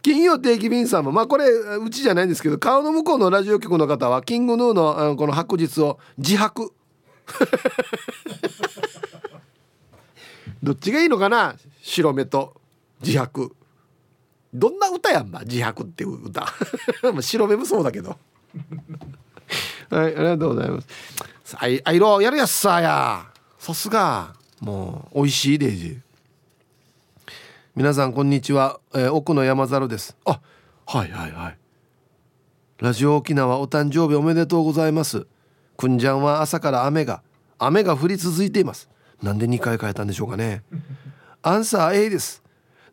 金曜定期便さんもまあこれうちじゃないんですけど顔の向こうのラジオ局の方はキングヌーののこの白日を自白。どっちがいいのかな？白目と自白。どんな歌やんば自白っていう歌。白目もそうだけど。はいありがとうございます。ああいろやるやつさや。さすが。もう美味しいデイジー皆さんこんにちは、えー、奥の山猿です。あはいはいはい。ラジオ沖縄お誕生日おめでとうございます。くんじゃんは朝から雨が雨が降り続いています。なんで2回変えたんでしょうかね。アンサー A です。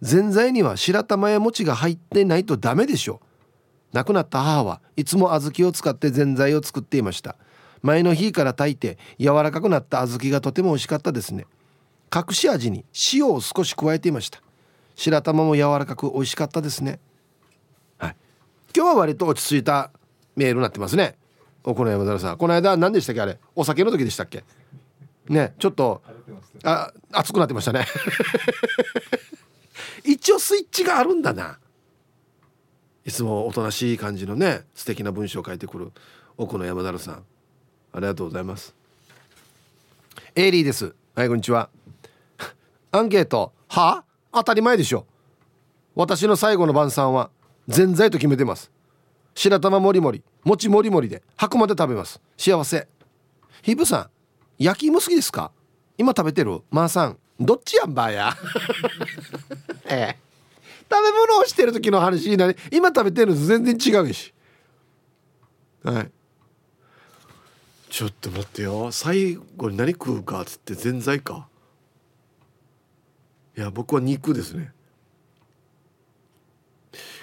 ぜんざいには白玉や餅が入ってないとダメでしょ。う亡くなった母はいつも小豆を使ってぜんざいを作っていました。前の日から炊いて柔らかくなった小豆がとても美味しかったですね。隠し味に塩を少し加えていました。白玉も柔らかく美味しかったですね。はい。今日は割と落ち着いたメールになってますね。おこの山田さん。この間何でしたっけあれ？お酒の時でしたっけ？ねちょっとあ熱くなってましたね。一応スイッチがあるんだな。いつもおとなしい感じのね素敵な文章を書いてくる奥野山田さん。ありがとうございます。エイリーです。はいこんにちは。アンケートは？当たり前でしょ。私の最後の晩餐はぜんざいと決めてます。白玉もりもり餅もりもりで白まで食べます。幸せ。ヒブさん焼き芋好きですか？今食べてる？マーさんどっちやんばや？ええ。食べ物をしてる時の話になり今食べてるの全然違うし。はい。ちょっと待ってよ。最後に何食うかっつってぜんざいか？いや僕は肉ですね。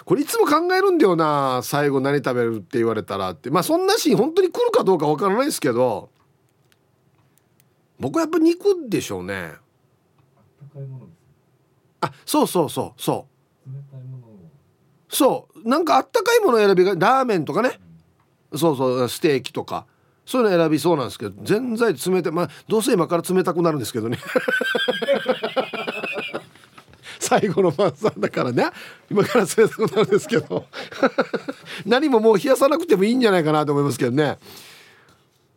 これいつも考えるんだよな。最後何食べるって言われたらって。まあそんなシーン本当に来るかどうかわからないですけど。僕はやっぱ肉でしょうね。あそうそうそうそう。そう。なんかあったかいもの選びがラーメンとかね、うん、そうそうステーキとかそういうの選びそうなんですけど全然冷たいまあどうせ今から冷たくなるんですけどね。最後の晩餐だからね。今から冷たくなるんですけど。何ももう冷やさなくてもいいんじゃないかなと思いますけどね。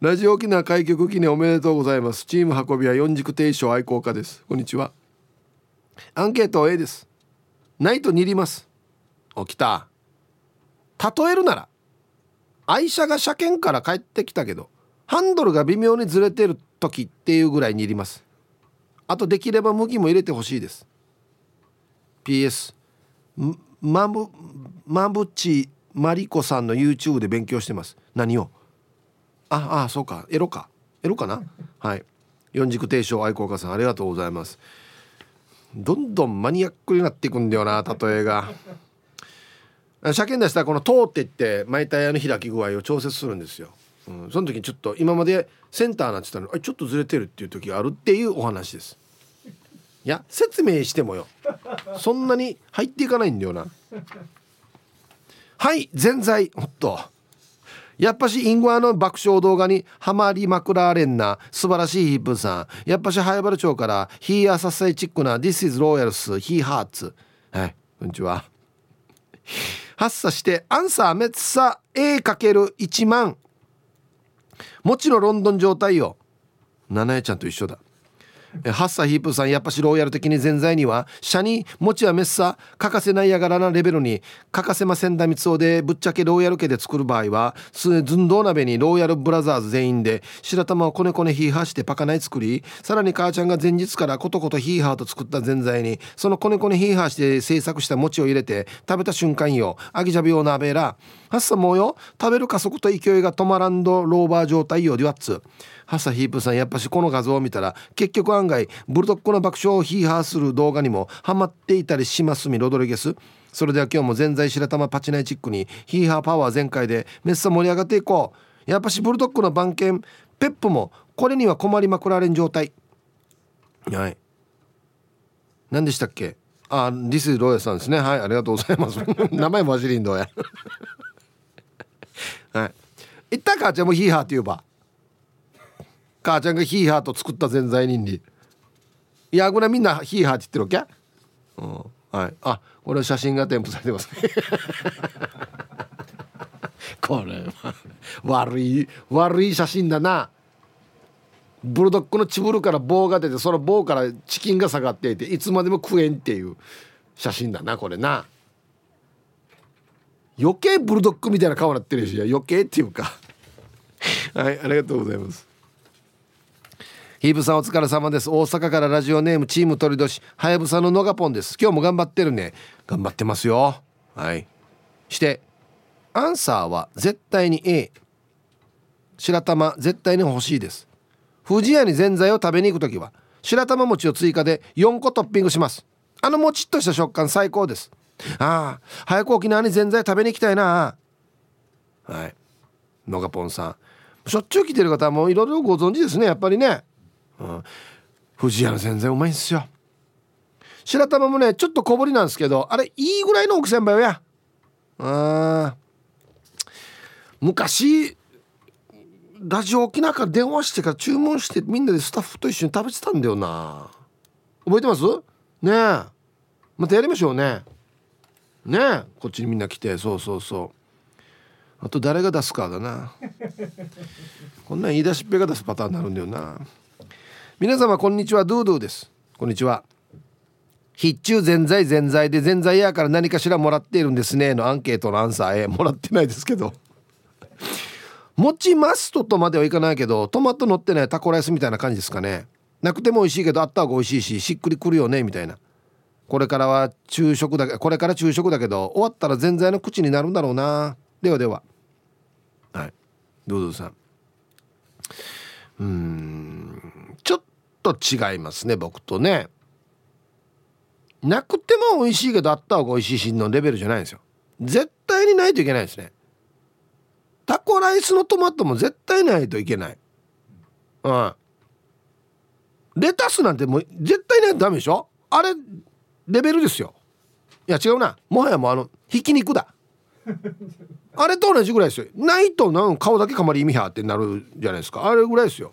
ラジオ沖縄開局記念おめでとうございます。チーム運びは四軸定称愛好家です。こんにちは。アンケート A です。ないと煮ります。起きた。例えるなら愛車が車検から帰ってきたけどハンドルが微妙にずれてる時っていうぐらい煮ります。あとできれば麦も入れてほしいです。PS マブマブチマリコさんの YouTube で勉強してます。何を？ああそうか。エロか。エロかな？はい。四軸定称愛好家さんありがとうございます。どんどんマニアックになっていくんだよな例えが。車検出したらこの「通っていって巻いた屋の開き具合を調節するんですよ、うん、その時にちょっと今までセンターなってたのあちょっとずれてるっていう時があるっていうお話です。いや説明してもよ。そんなに入っていかないんだよな。はいぜんざいおっと。やっぱしインゴアの爆笑動画にハマりまくられんな。素晴らしいヒップさん。やっぱし早原町からヒーアササイチックな This is Royals. ヒーハーツはいこんにちは。発作してアンサーメッサ A×1 万。もちろんロンドン状態よ。七重ちゃんと一緒だ。ハッサヒープさんやっぱしローヤル的に全在にはシャニ餅やメッサ欠かせないやがらなレベルに欠かせませんだみつおでぶっちゃけローヤル家で作る場合は寸胴鍋にローヤルブラザーズ全員で白玉をこねこねヒーハーしてパカナイ作りさらに母ちゃんが前日からコトコトヒーハーと作ったぜんざいにそのこねこねヒーハーして製作した餅を入れて食べた瞬間よアギジャビオ鍋らハッサもうよ食べる加速と勢いが止まらんどローバー状態よデュアッツ。ハサヒープさんやっぱしこの画像を見たら結局案外ブルドッグの爆笑をヒーハーする動画にもハマっていたりしますみロドリゲス。それでは今日も全在白玉パチナイチックにヒーハーパワー全開でめっさ盛り上がっていこう。やっぱしブルドッグの番犬ペップもこれには困りまくられん状態。はい。何でしたっけ？あリスローヤさんですね。はいありがとうございます。名前マジリンドや。はい。いったか？じゃあもうヒーハーって言えば。母ちゃんがヒーハーと作った全在人にいやこれみんなヒーハーって言ってるわけ？うん。はい。あこれ写真が添付されてますね。これは悪い悪い写真だな。ブルドッグのチブルから棒が出てその棒からチキンが下がっていていつまでも食えんっていう写真だなこれな。余計ブルドッグみたいな顔になってるし余計っていうか。はいありがとうございますヒーブさんお疲れ様です。大阪からラジオネームチーム鳥年。はやぶさののがぽんです。今日も頑張ってるね。頑張ってますよ。はい。してアンサーは絶対に A 白玉絶対に欲しいです。富士屋にぜんざいを食べに行く時は白玉餅を追加で4個トッピングします。あのもちっとした食感最高です。ああ早く沖縄にぜんざい食べに行きたいな。はい。のがぽんさん。しょっちゅう来てる方はもういろいろご存知ですねやっぱりね、うん、藤屋の全然うまいんすよ。白玉もねちょっと小ぶりなんですけどあれいいぐらいの奥千倍や。あ昔ラジオ沖縄から電話してから注文してみんなでスタッフと一緒に食べてたんだよな。覚えてます？ねえ。またやりましょうね。ねえ。こっちにみんな来て。そうそうそう。あと誰が出すかだな。こんなん言い出しっぺが出すパターンになるんだよな。皆様こんにちは。ドゥドゥです。こんにちは。必中全在全在で全在やから何かしらもらっているんですね。のアンケートのアンサーえもらってないですけど。持ちますととまではいかないけどトマト乗ってないタコライスみたいな感じですかね。なくても美味しいけどあった方が美味しいししっくりくるよねみたいな。これからは昼食だけこれから昼食だけど終わったら全在の口になるんだろうな。ではでは。はい。ドゥドゥさん。うん。と違いますね僕とね。なくても美味しいけどあった方が美味しいしのレベルじゃないんですよ。絶対にないといけないですね。タコライスのトマトも絶対ないといけない。うん。レタスなんてもう絶対ないとダメでしょ？あれレベルですよ。いや違うな。もはやもうあのひき肉だ。あれと同じぐらいですよ。ないとなん顔だけかまり意味はってなるじゃないですか。あれぐらいですよ。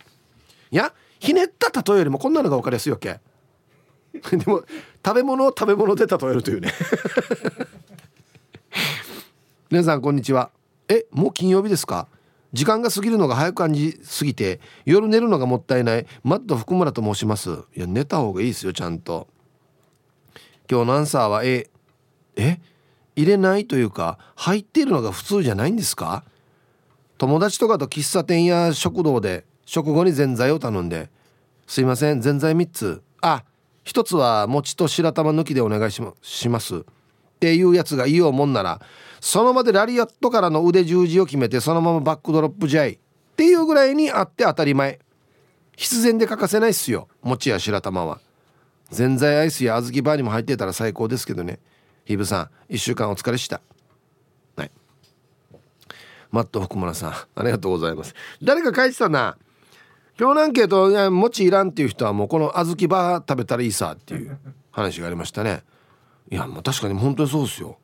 いやひねった例えよりもこんなのが分かりやすいわけ。でも食べ物を食べ物で例えるというね。皆さんこんにちは。えもう金曜日ですか？時間が過ぎるのが早く感じすぎて夜寝るのがもったいない。マット福村と申します。いや寝た方がいいですよちゃんと。今日のアンサーは A え？入れないというか入っているのが普通じゃないんですか？友達とかと喫茶店や食堂で食後にぜんざいを頼んですいませんぜんざい3つ。あ一つは餅と白玉抜きでお願いします。っていうやつがいいもんならその場でラリアットからの腕十字を決めてそのままバックドロップじゃいっていうぐらいにあって当たり前。必然で欠かせないっすよ餅や白玉は。ぜんざいアイスや小豆バーにも入ってたら最高ですけどね。ヒブさん1週間お疲れした。はい。マット福村さんありがとうございます。誰か書いてたな。今日のアンケート「餅いらん」っていう人はもうこの小豆バー食べたらいいさっていう話がありましたね。いやもう確かに本当にそうですよ。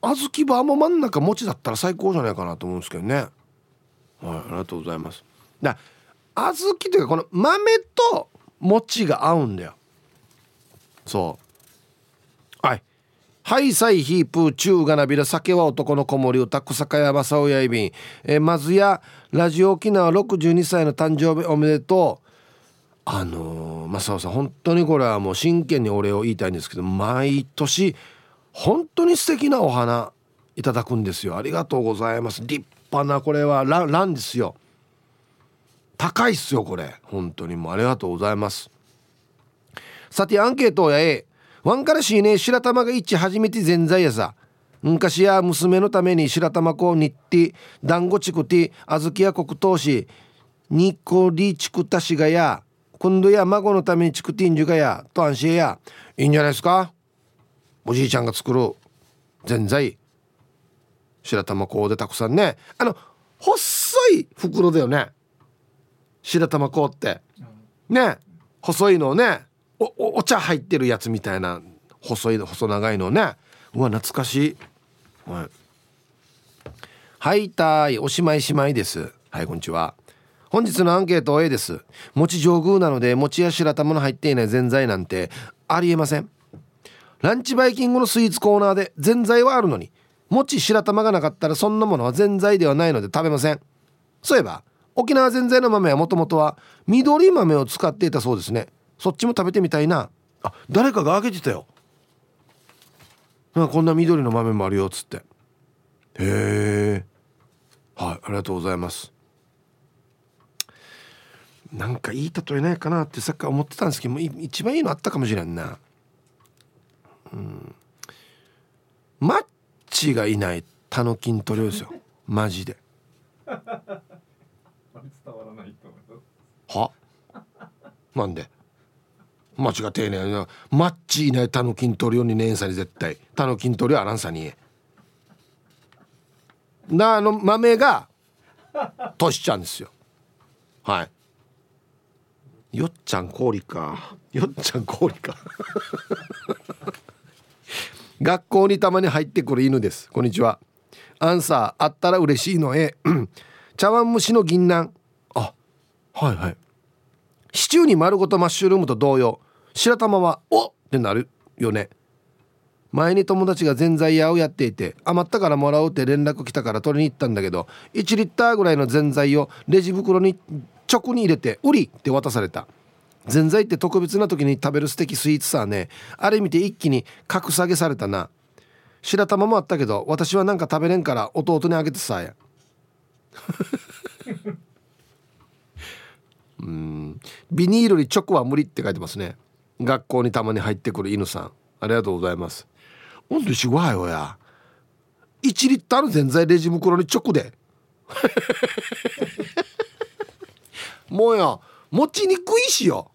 小豆バーも真ん中餅だったら最高じゃないかなと思うんですけどね。はいありがとうございます。だ小豆というかこの豆と餅が合うんだよ。そう。はい。ハイサイヒープーチューガナビラ酒は男の子守歌草加山正親指えー、まずやラジオ沖縄62歳の誕生日おめでとう。あのー、正雄さん本当にこれはもう真剣にお礼を言いたいんですけど毎年本当に素敵なお花いただくんですよ。ありがとうございます。立派なこれはラランですよ。高いっすよこれ。本当にもうありがとうございます。さてアンケートやえワンからしいね白玉が一初めて全在やさ。昔や娘のために白玉粉を煮って団子ちくて小豆や黒糖しニコリチクタシガや今度や孫のためにチクティンジュガやと安心や。いいんじゃないですか？おじいちゃんが作るぜんざい白玉粉でたくさんね。あの細い袋だよね。白玉粉って。ね。細いのをね。おお茶入ってるやつみたいな細い細長いのね。うわ懐かしい。はい。はいたいおしまいしまいです。はいこんにちは。本日のアンケート A です。餅上宮なので餅や白玉の入っていないぜんざいなんてありえません。ランチバイキングのスイーツコーナーでぜんざいはあるのに餅白玉がなかったらそんなものはぜんざいではないので食べません。そういえば沖縄ぜんざいの豆はもともとは緑豆を使っていたそうですね。そっちも食べてみたいな。あ誰かがあげてたよ。こんな緑の豆もあるよっつって。へえ。はいありがとうございます。なんかいい例えないかなってさっき思ってたんですけど一番いいのあったかもしれんな。うん。マッチがいないタノキントリですよ。マジで。は？なんで？マチが丁寧なマッチいないタノキントリオにねんさに絶対。タノキントリオあらんさになあの豆がトシちゃんですよ。はい。よっちゃん氷か。よっちゃん氷か。学校にたまに入ってくる犬です。こんにちは。アンサーあったら嬉しいのえ。茶碗蒸しの銀杏。あはいはい。シチューに丸ごとマッシュルームと同様。白玉はおっ！てなるよね。前に友達がぜんざい屋をやっていて余ったからもらおうって連絡来たから取りに行ったんだけど1リッターぐらいのぜんざいをレジ袋に直に入れて「売り!」って渡された。ぜんざいって特別な時に食べる素敵スイーツさね。あれ見て一気に格下げされたな。白玉もあったけど私はなんか食べれんから弟にあげてさや。うん。ビニールにチョコは無理って書いてますね。学校にたまに入ってくる犬さんありがとうございます。ほんとしごはよや。1リッターのぜんざいレジ袋にチョコで。もうや持ちにくいしよ。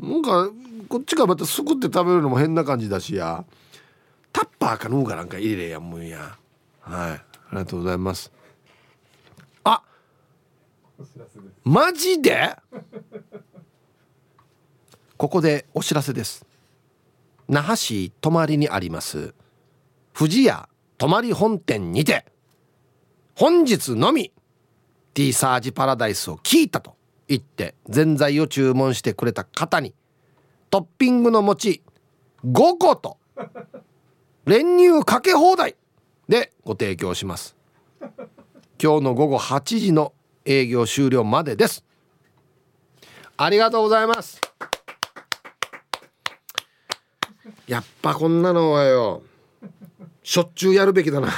なんかこっちがまたすくって食べるのも変な感じだしや。タッパーかのうがなんか入れれやもんや。はい。ありがとうございます。あマジで？ここでお知らせです。那覇市泊にあります。富士屋泊本店にて本日のみ T サージパラダイスを聞いたと言ってぜんざいを注文してくれた方にトッピングの餅5個と練乳かけ放題でご提供します。今日の午後8時の営業終了までです。ありがとうございます。やっぱこんなのはよしょっちゅうやるべきだな。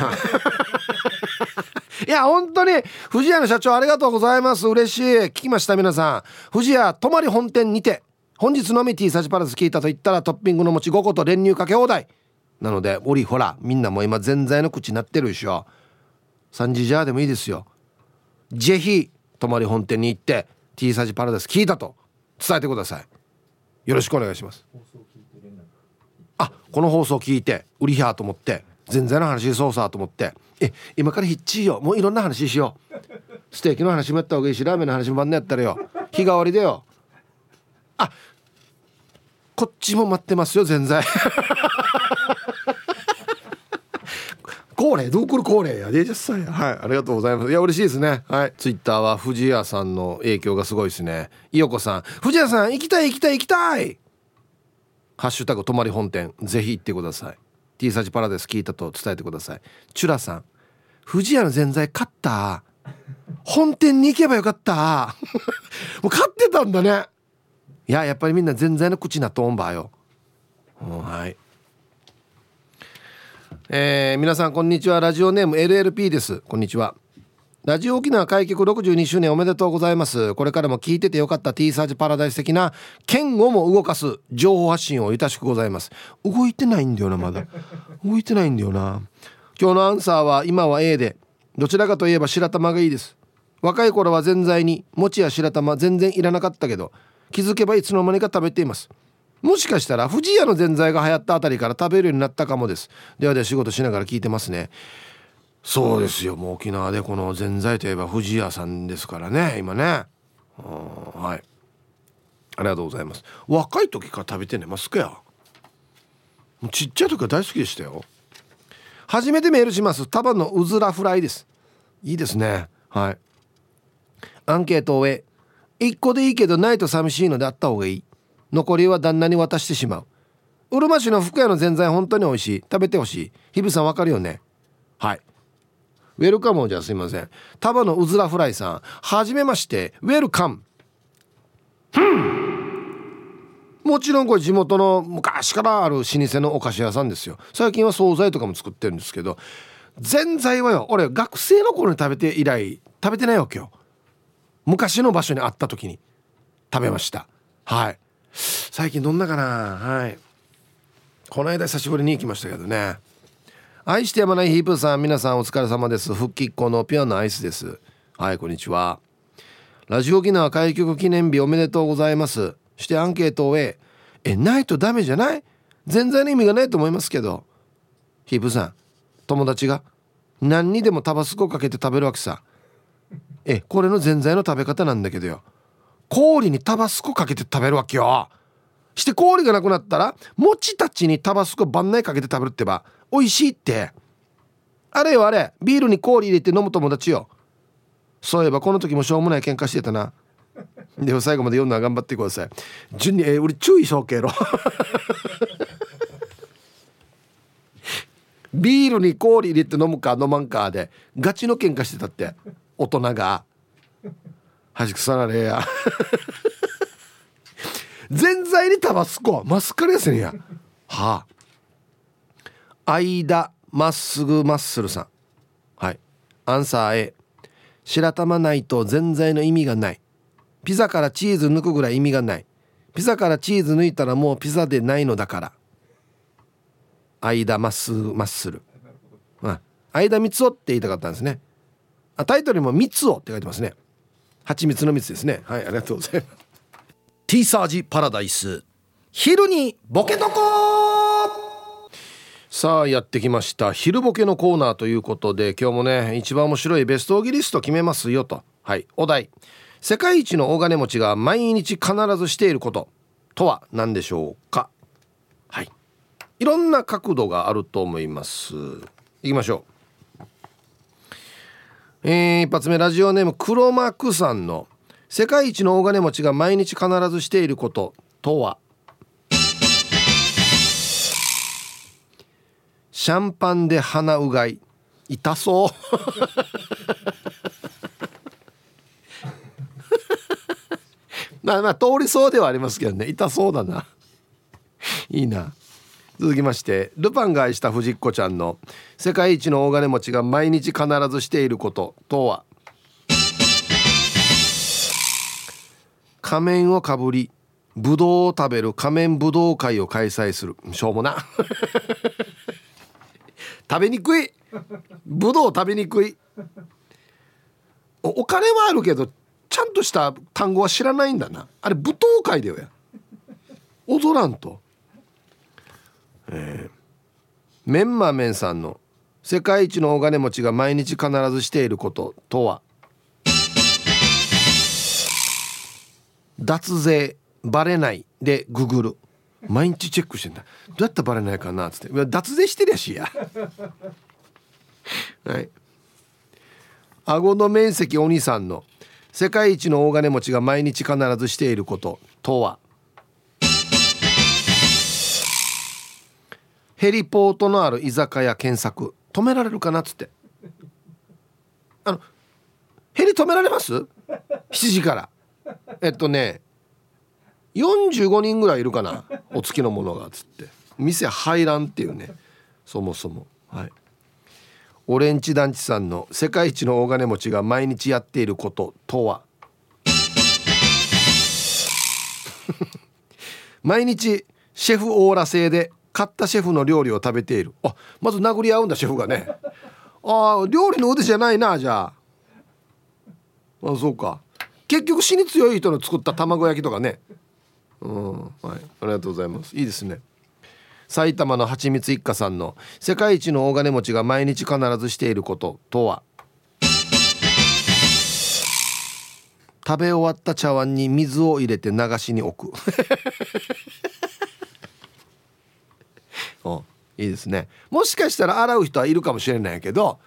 いや本当に富士屋の社長ありがとうございます。嬉しい。聞きました皆さん。富士屋泊まり本店にて本日のみ T サジパラス聞いたと言ったらトッピングの餅5個と練乳かけ放題。なのでおりほらみんなも今ぜんざいの口になってるでしょ。3時じゃでもいいですよ。ぜひ泊まり本店に行って T サジパラダイス聞いたと伝えてください。よろしくお願いします。あこの放送聞いて売りやと思って全然の話そうさと思ってえ今からヒッチーよもういろんな話しよう。ステーキの話もやった方がいいしラーメンの話も晩年やったらよ。日替わりでよ。あこっちも待ってますよ全然。恒例どうこれ恒例や。でじゃさはいありがとうございます。いや嬉しいですね。はい。ツイッターは藤谷さんの影響がすごいですね。いよこさん。藤谷さん行きたい行きたい行きたいハッシュタグ泊まり本店ぜひ行ってください。T サージパラデス聞いたと伝えてください。チュラさん藤谷のぜんざい買った？本店に行けばよかった？もう買ってたんだね。いややっぱりみんなぜんざいの口なとんばよ。はい。えー、皆さんこんにちは。ラジオネーム LLP です。こんにちは。ラジオ沖縄開局62周年おめでとうございます。これからも聞いててよかった T サージパラダイス的な剣をも動かす情報発信をいたしくございます。動いてないんだよなまだ。動いてないんだよな。今日のアンサーは今は A でどちらかといえば白玉がいいです。若い頃はぜんざいに餅や白玉全然いらなかったけど気づけばいつの間にか食べています。もしかしたら富士屋のぜんざいが流行ったあたりから食べるようになったかもです。ではでは仕事しながら聞いてますね。そうですよ。もう沖縄でこのぜんざいといえば富士屋さんですからね。今ね。はい。ありがとうございます。若い時から食べてね。ますかやちっちゃい時から大好きでしたよ。初めてメールします。束のうずらフライです。いいですね。はい。アンケートを終え1個でいいけどないと寂しいのであった方がいい。残りは旦那に渡してしまう。うるま市の福屋のぜんざい本当に美味しい。食べてほしい。日比さんわかるよね。はい。ウェルカムじゃすいません。束のうずらフライさん。はじめまして。ウェルカム。もちろんこれ地元の昔からある老舗のお菓子屋さんですよ。最近は惣菜とかも作ってるんですけどぜんざいはよ俺学生の頃に食べて以来食べてないわけよ。昔の場所にあった時に。食べました。はい。最近どんなかな？はい。この間久しぶりに行きましたけどね。愛してやまないヒープさん皆さんお疲れ様です。復帰っ子のピュアなアイスです。はいこんにちは。ラジオ沖縄開局記念日おめでとうございます。してアンケートを終ええないとダメじゃない？全然意味がないと思いますけど。ヒープさん友達が何にでもタバスコかけて食べるわけさ。えこれのぜんざいの食べ方なんだけどよ。氷にタバスコかけて食べるわけよ。して氷がなくなったら餅たちにタバスコ番内かけて食べるってば。美味しいって。あれよあれビールに氷入れて飲む友達よ。そういえばこの時もしょうもない喧嘩してたな。でも最後まで読んだら頑張ってください。順にえー、俺注意しようけろ ビールに氷入れて飲むか飲まんかでガチの喧嘩してたって。大人が。端くさなれや。ぜんざいにタバスコ。マスカレーせんや。はあ。間まっすぐマッスルさん。はい。アンサー A 白玉ないとぜんざいの意味がない。ピザからチーズ抜くぐらい意味がない。ピザからチーズ抜いたらもうピザでないのだから。間まっすぐマッスル、うん、間三つおって言いたかったんですね。あタイトルにも三つおって書いてますね。蜂蜜の蜜ですね。はいありがとうございます。ティーサージパラダイス。昼にボケとこさあやってきました。昼ボケのコーナーということで今日もね一番面白いベストオギリスト決めますよと。はいお題。世界一の大金持ちが毎日必ずしていること。とは何でしょうか。はい。いろんな角度があると思います。いきましょう。えー、一発目ラジオネーム黒幕さんの世界一の大金持ちが毎日必ずしていること。とはシャンパンで鼻うがい。痛そう。まあまあ通りそうではありますけどね。痛そうだな。いいな。続きましてルパンが愛した藤子ちゃんの世界一の大金持ちが毎日必ずしていることとは？仮面をかぶりぶどうを食べる仮面ぶどう会を開催する。しょうもな。食べにくい。ぶどう食べにくい。お金はあるけどちゃんとした単語は知らないんだな。あれ舞踏会だよや。踊らんと。えー、メンマメンさんの世界一の大金持ちが毎日必ずしていることとは？脱税バレないでググる。毎日チェックしてんだ。どうやってバレないかなっつって。脱税してりゃしや。はい。顎の面積お兄さんの。世界一の大金持ちが毎日必ずしていること。とは。ヘリポートのある居酒屋検索。止められるかなっつって。あのヘリ止められます ?7 時から。えっとね45人ぐらいいるかな？お付きの者がつって。店入らんっていうね。そもそも。はい。オレンジ団地さんの世界一の大金持ちが毎日やっていることとは？毎日シェフオーラ製で買ったシェフの料理を食べている。あまず殴り合うんだシェフがね。ああ料理の腕じゃないなじゃあ。あそうか。結局死に強い人の作った卵焼きとかね。うんはいありがとうございます。いいですね。埼玉のはちみつ一家さんの世界一の大金持ちが毎日必ずしていることとは。食べ終わった茶碗に水を入れて流しに置く。おいいですね。もしかしたら洗う人はいるかもしれないけど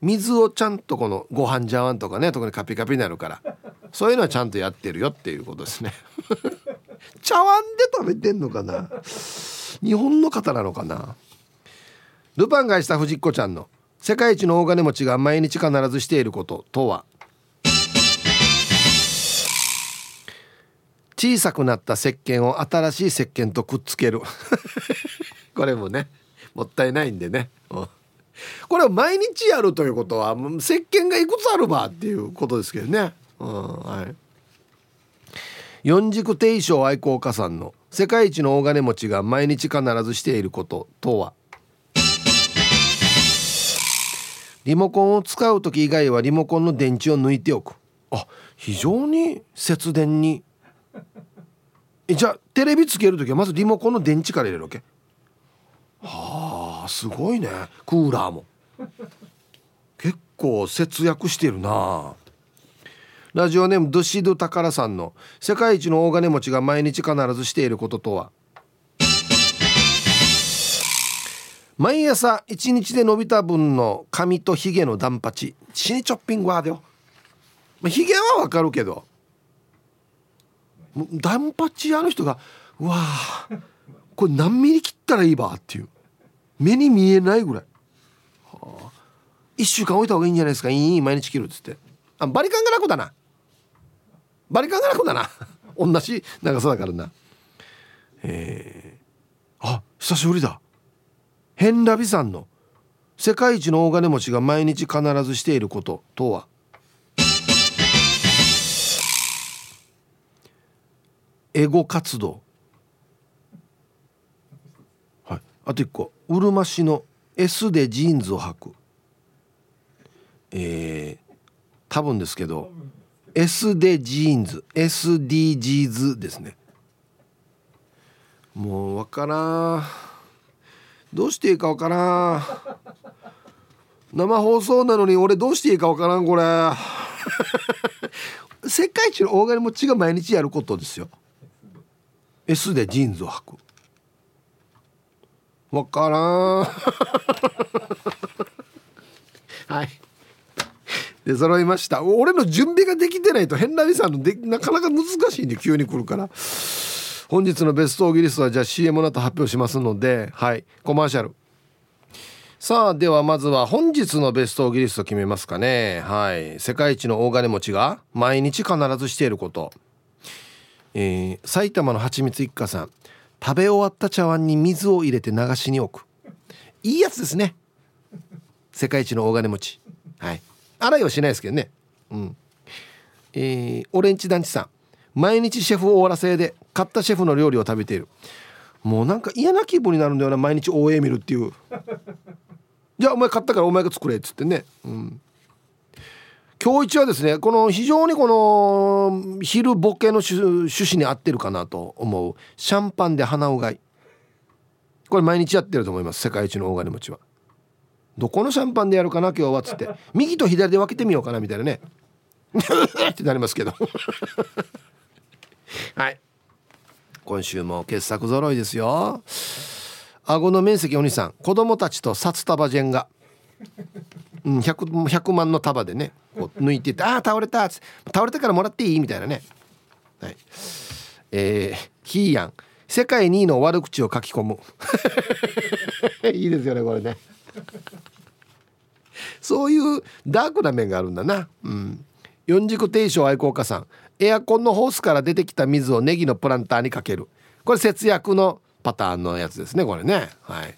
水をちゃんとこのご飯茶碗とかね特にカピカピになるからそういうのはちゃんとやってるよっていうことですね。茶碗で食べてんのかな？日本の方なのかな？ルパンがした藤子ちゃんの世界一の大金持ちが毎日必ずしていることとは？小さくなった石鹸を新しい石鹸とくっつける。これもねもったいないんでね、これを毎日やるということは石鹸がいくつあるばっていうことですけどね、うん、はい。四軸定称愛好家さんの世界一の大金持ちが毎日必ずしていることとは？リモコンを使う時以外はリモコンの電池を抜いておく。あ非常に節電に。えじゃあテレビつける時はまずリモコンの電池から入れるわけ？はあすごいね。クーラーも。結構節約してるな。ラジオネームドシドタカラさんの世界一の大金持ちが毎日必ずしていることとは。毎朝一日で伸びた分の髪とヒゲのダンパチ。死にチョッピングはだよ、まあ、ヒゲはわかるけど。ダンパチあの人がうわこれ何ミリ切ったらいいばっていう。目に見えないぐらい、はあ、1週間置いた方がいいんじゃないですか。いい毎日切るっつって。あバリカンが楽だな。バリカンが楽だな。同じ長さだからな。えー、あ久しぶりだ。ヘンラビさんの世界一の大金持ちが毎日必ずしていることとは。エゴ活動。はい。あと一個。うるま市の S でジーンズを履く。えー、多分ですけど S でジーンズ SDGs ですね。もうわからん。どうしていいかわからん。生放送なのに俺どうしていいかわからんこれ。世界一の大金持ちが毎日やることですよ。S でジーンズを履く。わからん。はい。で揃いました。俺の準備ができてないと変なミさんのでなかなか難しいんで急に来るから。本日のベストオーギリストはじゃあ CM の後発表しますのではい。コマーシャル。さあではまずは本日のベストオーギリスト決めますかね。はい。世界一の大金持ちが毎日必ずしていること。えー、埼玉のはちみつ一家さん食べ終わった茶碗に水を入れて流しに置く。いいやつですね。世界一の大金持ち。はい。洗いはしないですけどね。うん。えー、オレンジ団地さん。毎日シェフオーラ製で買ったシェフの料理を食べている。もうなんか嫌な気分になるんだよな毎日応援見るっていう。じゃあお前買ったからお前が作れっつってね。うん。今日一はですねこの非常にこの昼ボケの趣旨に合ってるかなと思うシャンパンで鼻うがい。これ毎日やってると思います世界一の大金持ちは。どこのシャンパンでやるかな今日はっつって。右と左で分けてみようかなみたいなね。ってなりますけど。はい。今週も傑作揃いですよ。顎の面積お兄さん。子供たちと札束ジェンガ。うん、100, 100万の束でね。こう抜いてて「ああ倒れた」倒れてからもらっていい?」みたいなね。はい。えー、ヒーヤン。世界2位の悪口を書き込む。いいですよねこれね。そういうダークな面があるんだな。うん。四軸定称愛好家さん。エアコンのホースから出てきた水をネギのプランターにかける。これ節約のパターンのやつですねこれね。はい。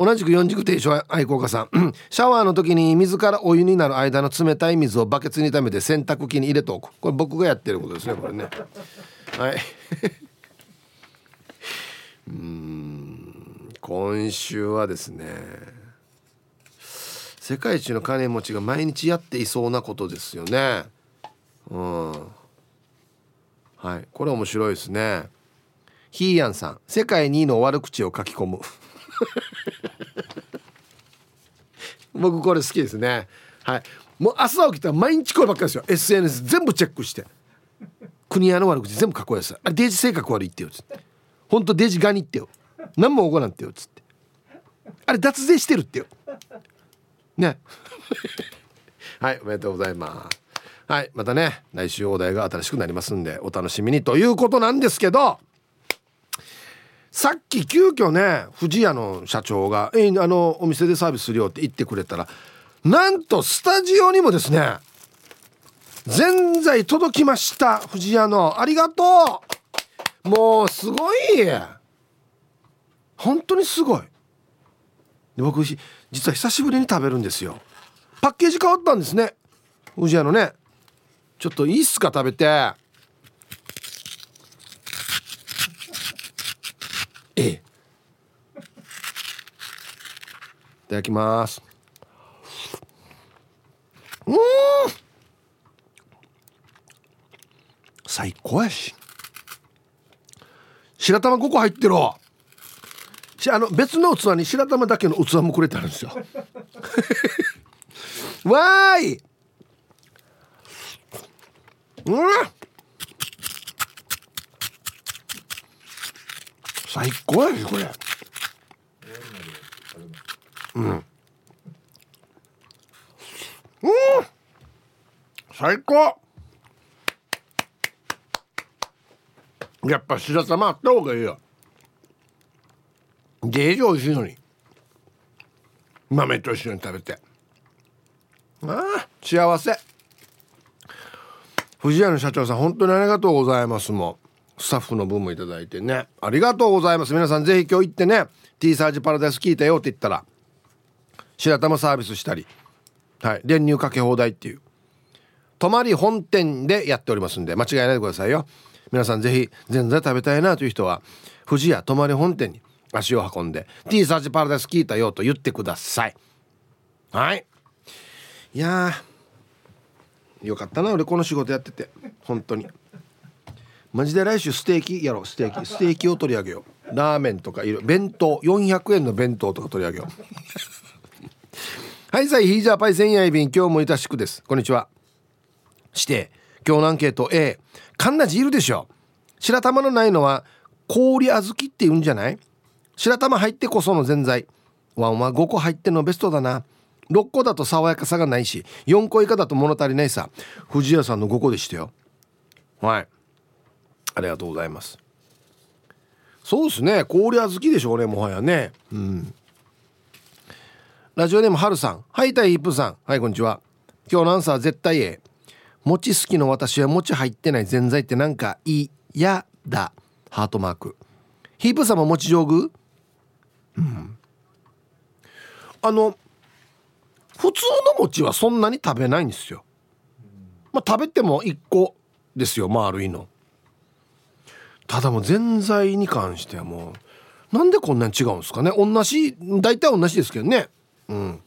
同じく四軸停止愛好家さん。シャワーの時に水からお湯になる間の冷たい水をバケツに溜めて洗濯機に入れておく。これ僕がやってることですねこれね。はい。うん。今週はですね世界一の金持ちが毎日やっていそうなことですよね。うん。はい。これ面白いですね。ヒーヤンさん。世界2位の悪口を書き込む。僕これ好きですね。はい。もう朝起きたら毎日こればっかりですよ。SNS 全部チェックして。国屋の悪口全部書こうやすあれデジ性格悪いってよつって。ほんとデジガニってよ。何も起こらんってよつって。あれ脱税してるってよ。ね。はいおめでとうございます。はいまたね来週お題が新しくなりますんでお楽しみにということなんですけど。さっき急遽ね藤屋の社長が「えあのお店でサービスするよ」って言ってくれたらなんとスタジオにもですねぜんざい届きました藤屋の。ありがとう。もうすごい。本当にすごい。で僕実は久しぶりに食べるんですよ。パッケージ変わったんですね。藤屋のね。ちょっといいっすか食べてええいただきます。うん。最高やし。白玉5個入ってるあの別の器に白玉だけの器もくれてあるんですよ。わーい。うん。最高やねこれ。うん。うん。最高。やっぱ白玉あった方がいいよ。デージ美味しいのに。豆と一緒に食べて。ああ幸せ。藤谷の社長さん本当にありがとうございますもスタッフの分もいただいてね。ありがとうございます。皆さんぜひ今日行ってね。T サージパラダイス聞いたよって言ったら。白玉サービスしたりはい練乳かけ放題っていう。泊まり本店でやっておりますんで間違いないでくださいよ。皆さんぜひぜんざい食べたいなという人は富士屋泊まり本店に足を運んで T サージパラダイス聞いたよと言ってください。はい。いやよかったな俺この仕事やってて。本当に。マジで来週ステーキやろう。ステーキ。ステーキを取り上げよう。ラーメンとかいろ弁当。400円の弁当とか取り上げよう。はいさいヒージャーパイ千夜便今日もいたしくです。こんにちは。して今日のアンケート A カンナジいるでしょ。白玉のないのは氷小豆って言うんじゃない？白玉入ってこそのぜんざい。ワンは5個入ってのベストだな。6個だと爽やかさがないし4個以下だと物足りないさ。藤屋さんの5個でしたよ。はい。ありがとうございます。そうですね。氷小豆でしょうねもはやね。うん。ラジオネームはるさん。はいたいヒップさん。はいこんにちは。今日のアンサー絶対 A 餅好きの私は餅入ってないぜんざいってなんか嫌だ。ハートマーク。ヒープさんも餅上手？うん。あの普通の餅はそんなに食べないんですよ。まあ食べても1個ですよ丸いの。ただもうぜんざいに関してはもうなんでこんなに違うんですかね。同じ大体同じですけどね。うん。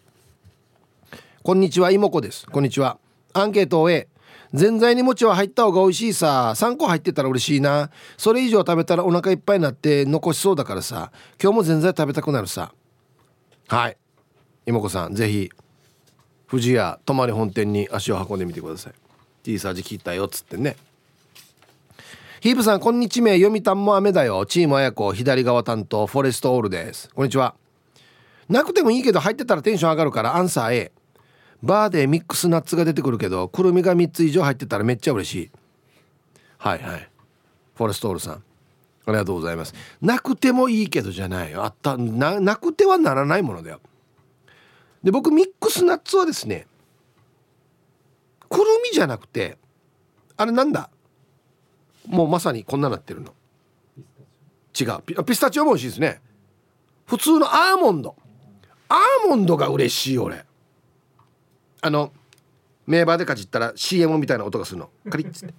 こんにちは妹子です。こんにちは。アンケートを A ぜんざいに餅は入った方が美味しいさ。3個入ってたら嬉しいな。それ以上食べたらお腹いっぱいになって残しそうだからさ。今日もぜんざい食べたくなるさ。はい。妹子さんぜひ富士屋泊まり本店に足を運んでみてください。T サージ聞いたよっつってね。ヒープさんこんにちは。読谷も雨だよ。チーム綾子左側担当フォレストオールです。こんにちは。なくてもいいけど入ってたらテンション上がるからアンサー A バーでミックスナッツが出てくるけどくるみが3つ以上入ってたらめっちゃ嬉しい。はいはい。フォレストールさん。ありがとうございます。なくてもいいけどじゃないよ。あったななくてはならないものだよ。で僕ミックスナッツはですねくるみじゃなくてあれなんだ？もうまさにこんななってるの。違う。ピスタチオも美味しいですね。普通のアーモンド。アーモンドが嬉しい俺。あの名場でかじったら CM みたいな音がするの。カリッつって。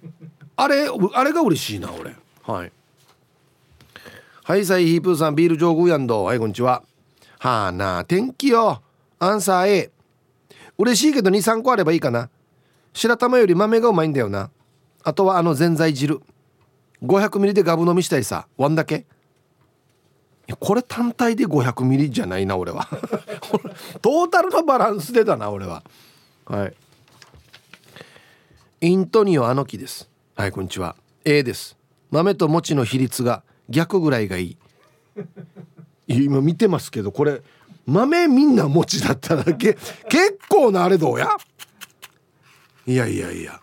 あれあれが嬉しいな俺。はい。はいさいヒープーさんビール上宮やんど。はいこんにちは。はあなあ天気よ。アンサー A 嬉しいけど23個あればいいかな。白玉より豆がうまいんだよな。あとはあのぜんざい汁。500ミリでガブ飲みしたいさ。ワンだけ。これ単体で500ミリじゃないな俺は。トータルのバランスでだな俺は。はい。イントニオアノキです。はいこんにちは。A です。豆と餅の比率が逆ぐらいがいい。今見てますけどこれ豆みんな餅だっただけ。結構なあれどうや。いやいやいや。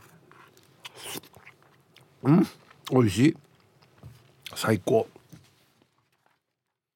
うん？美味しい？最高。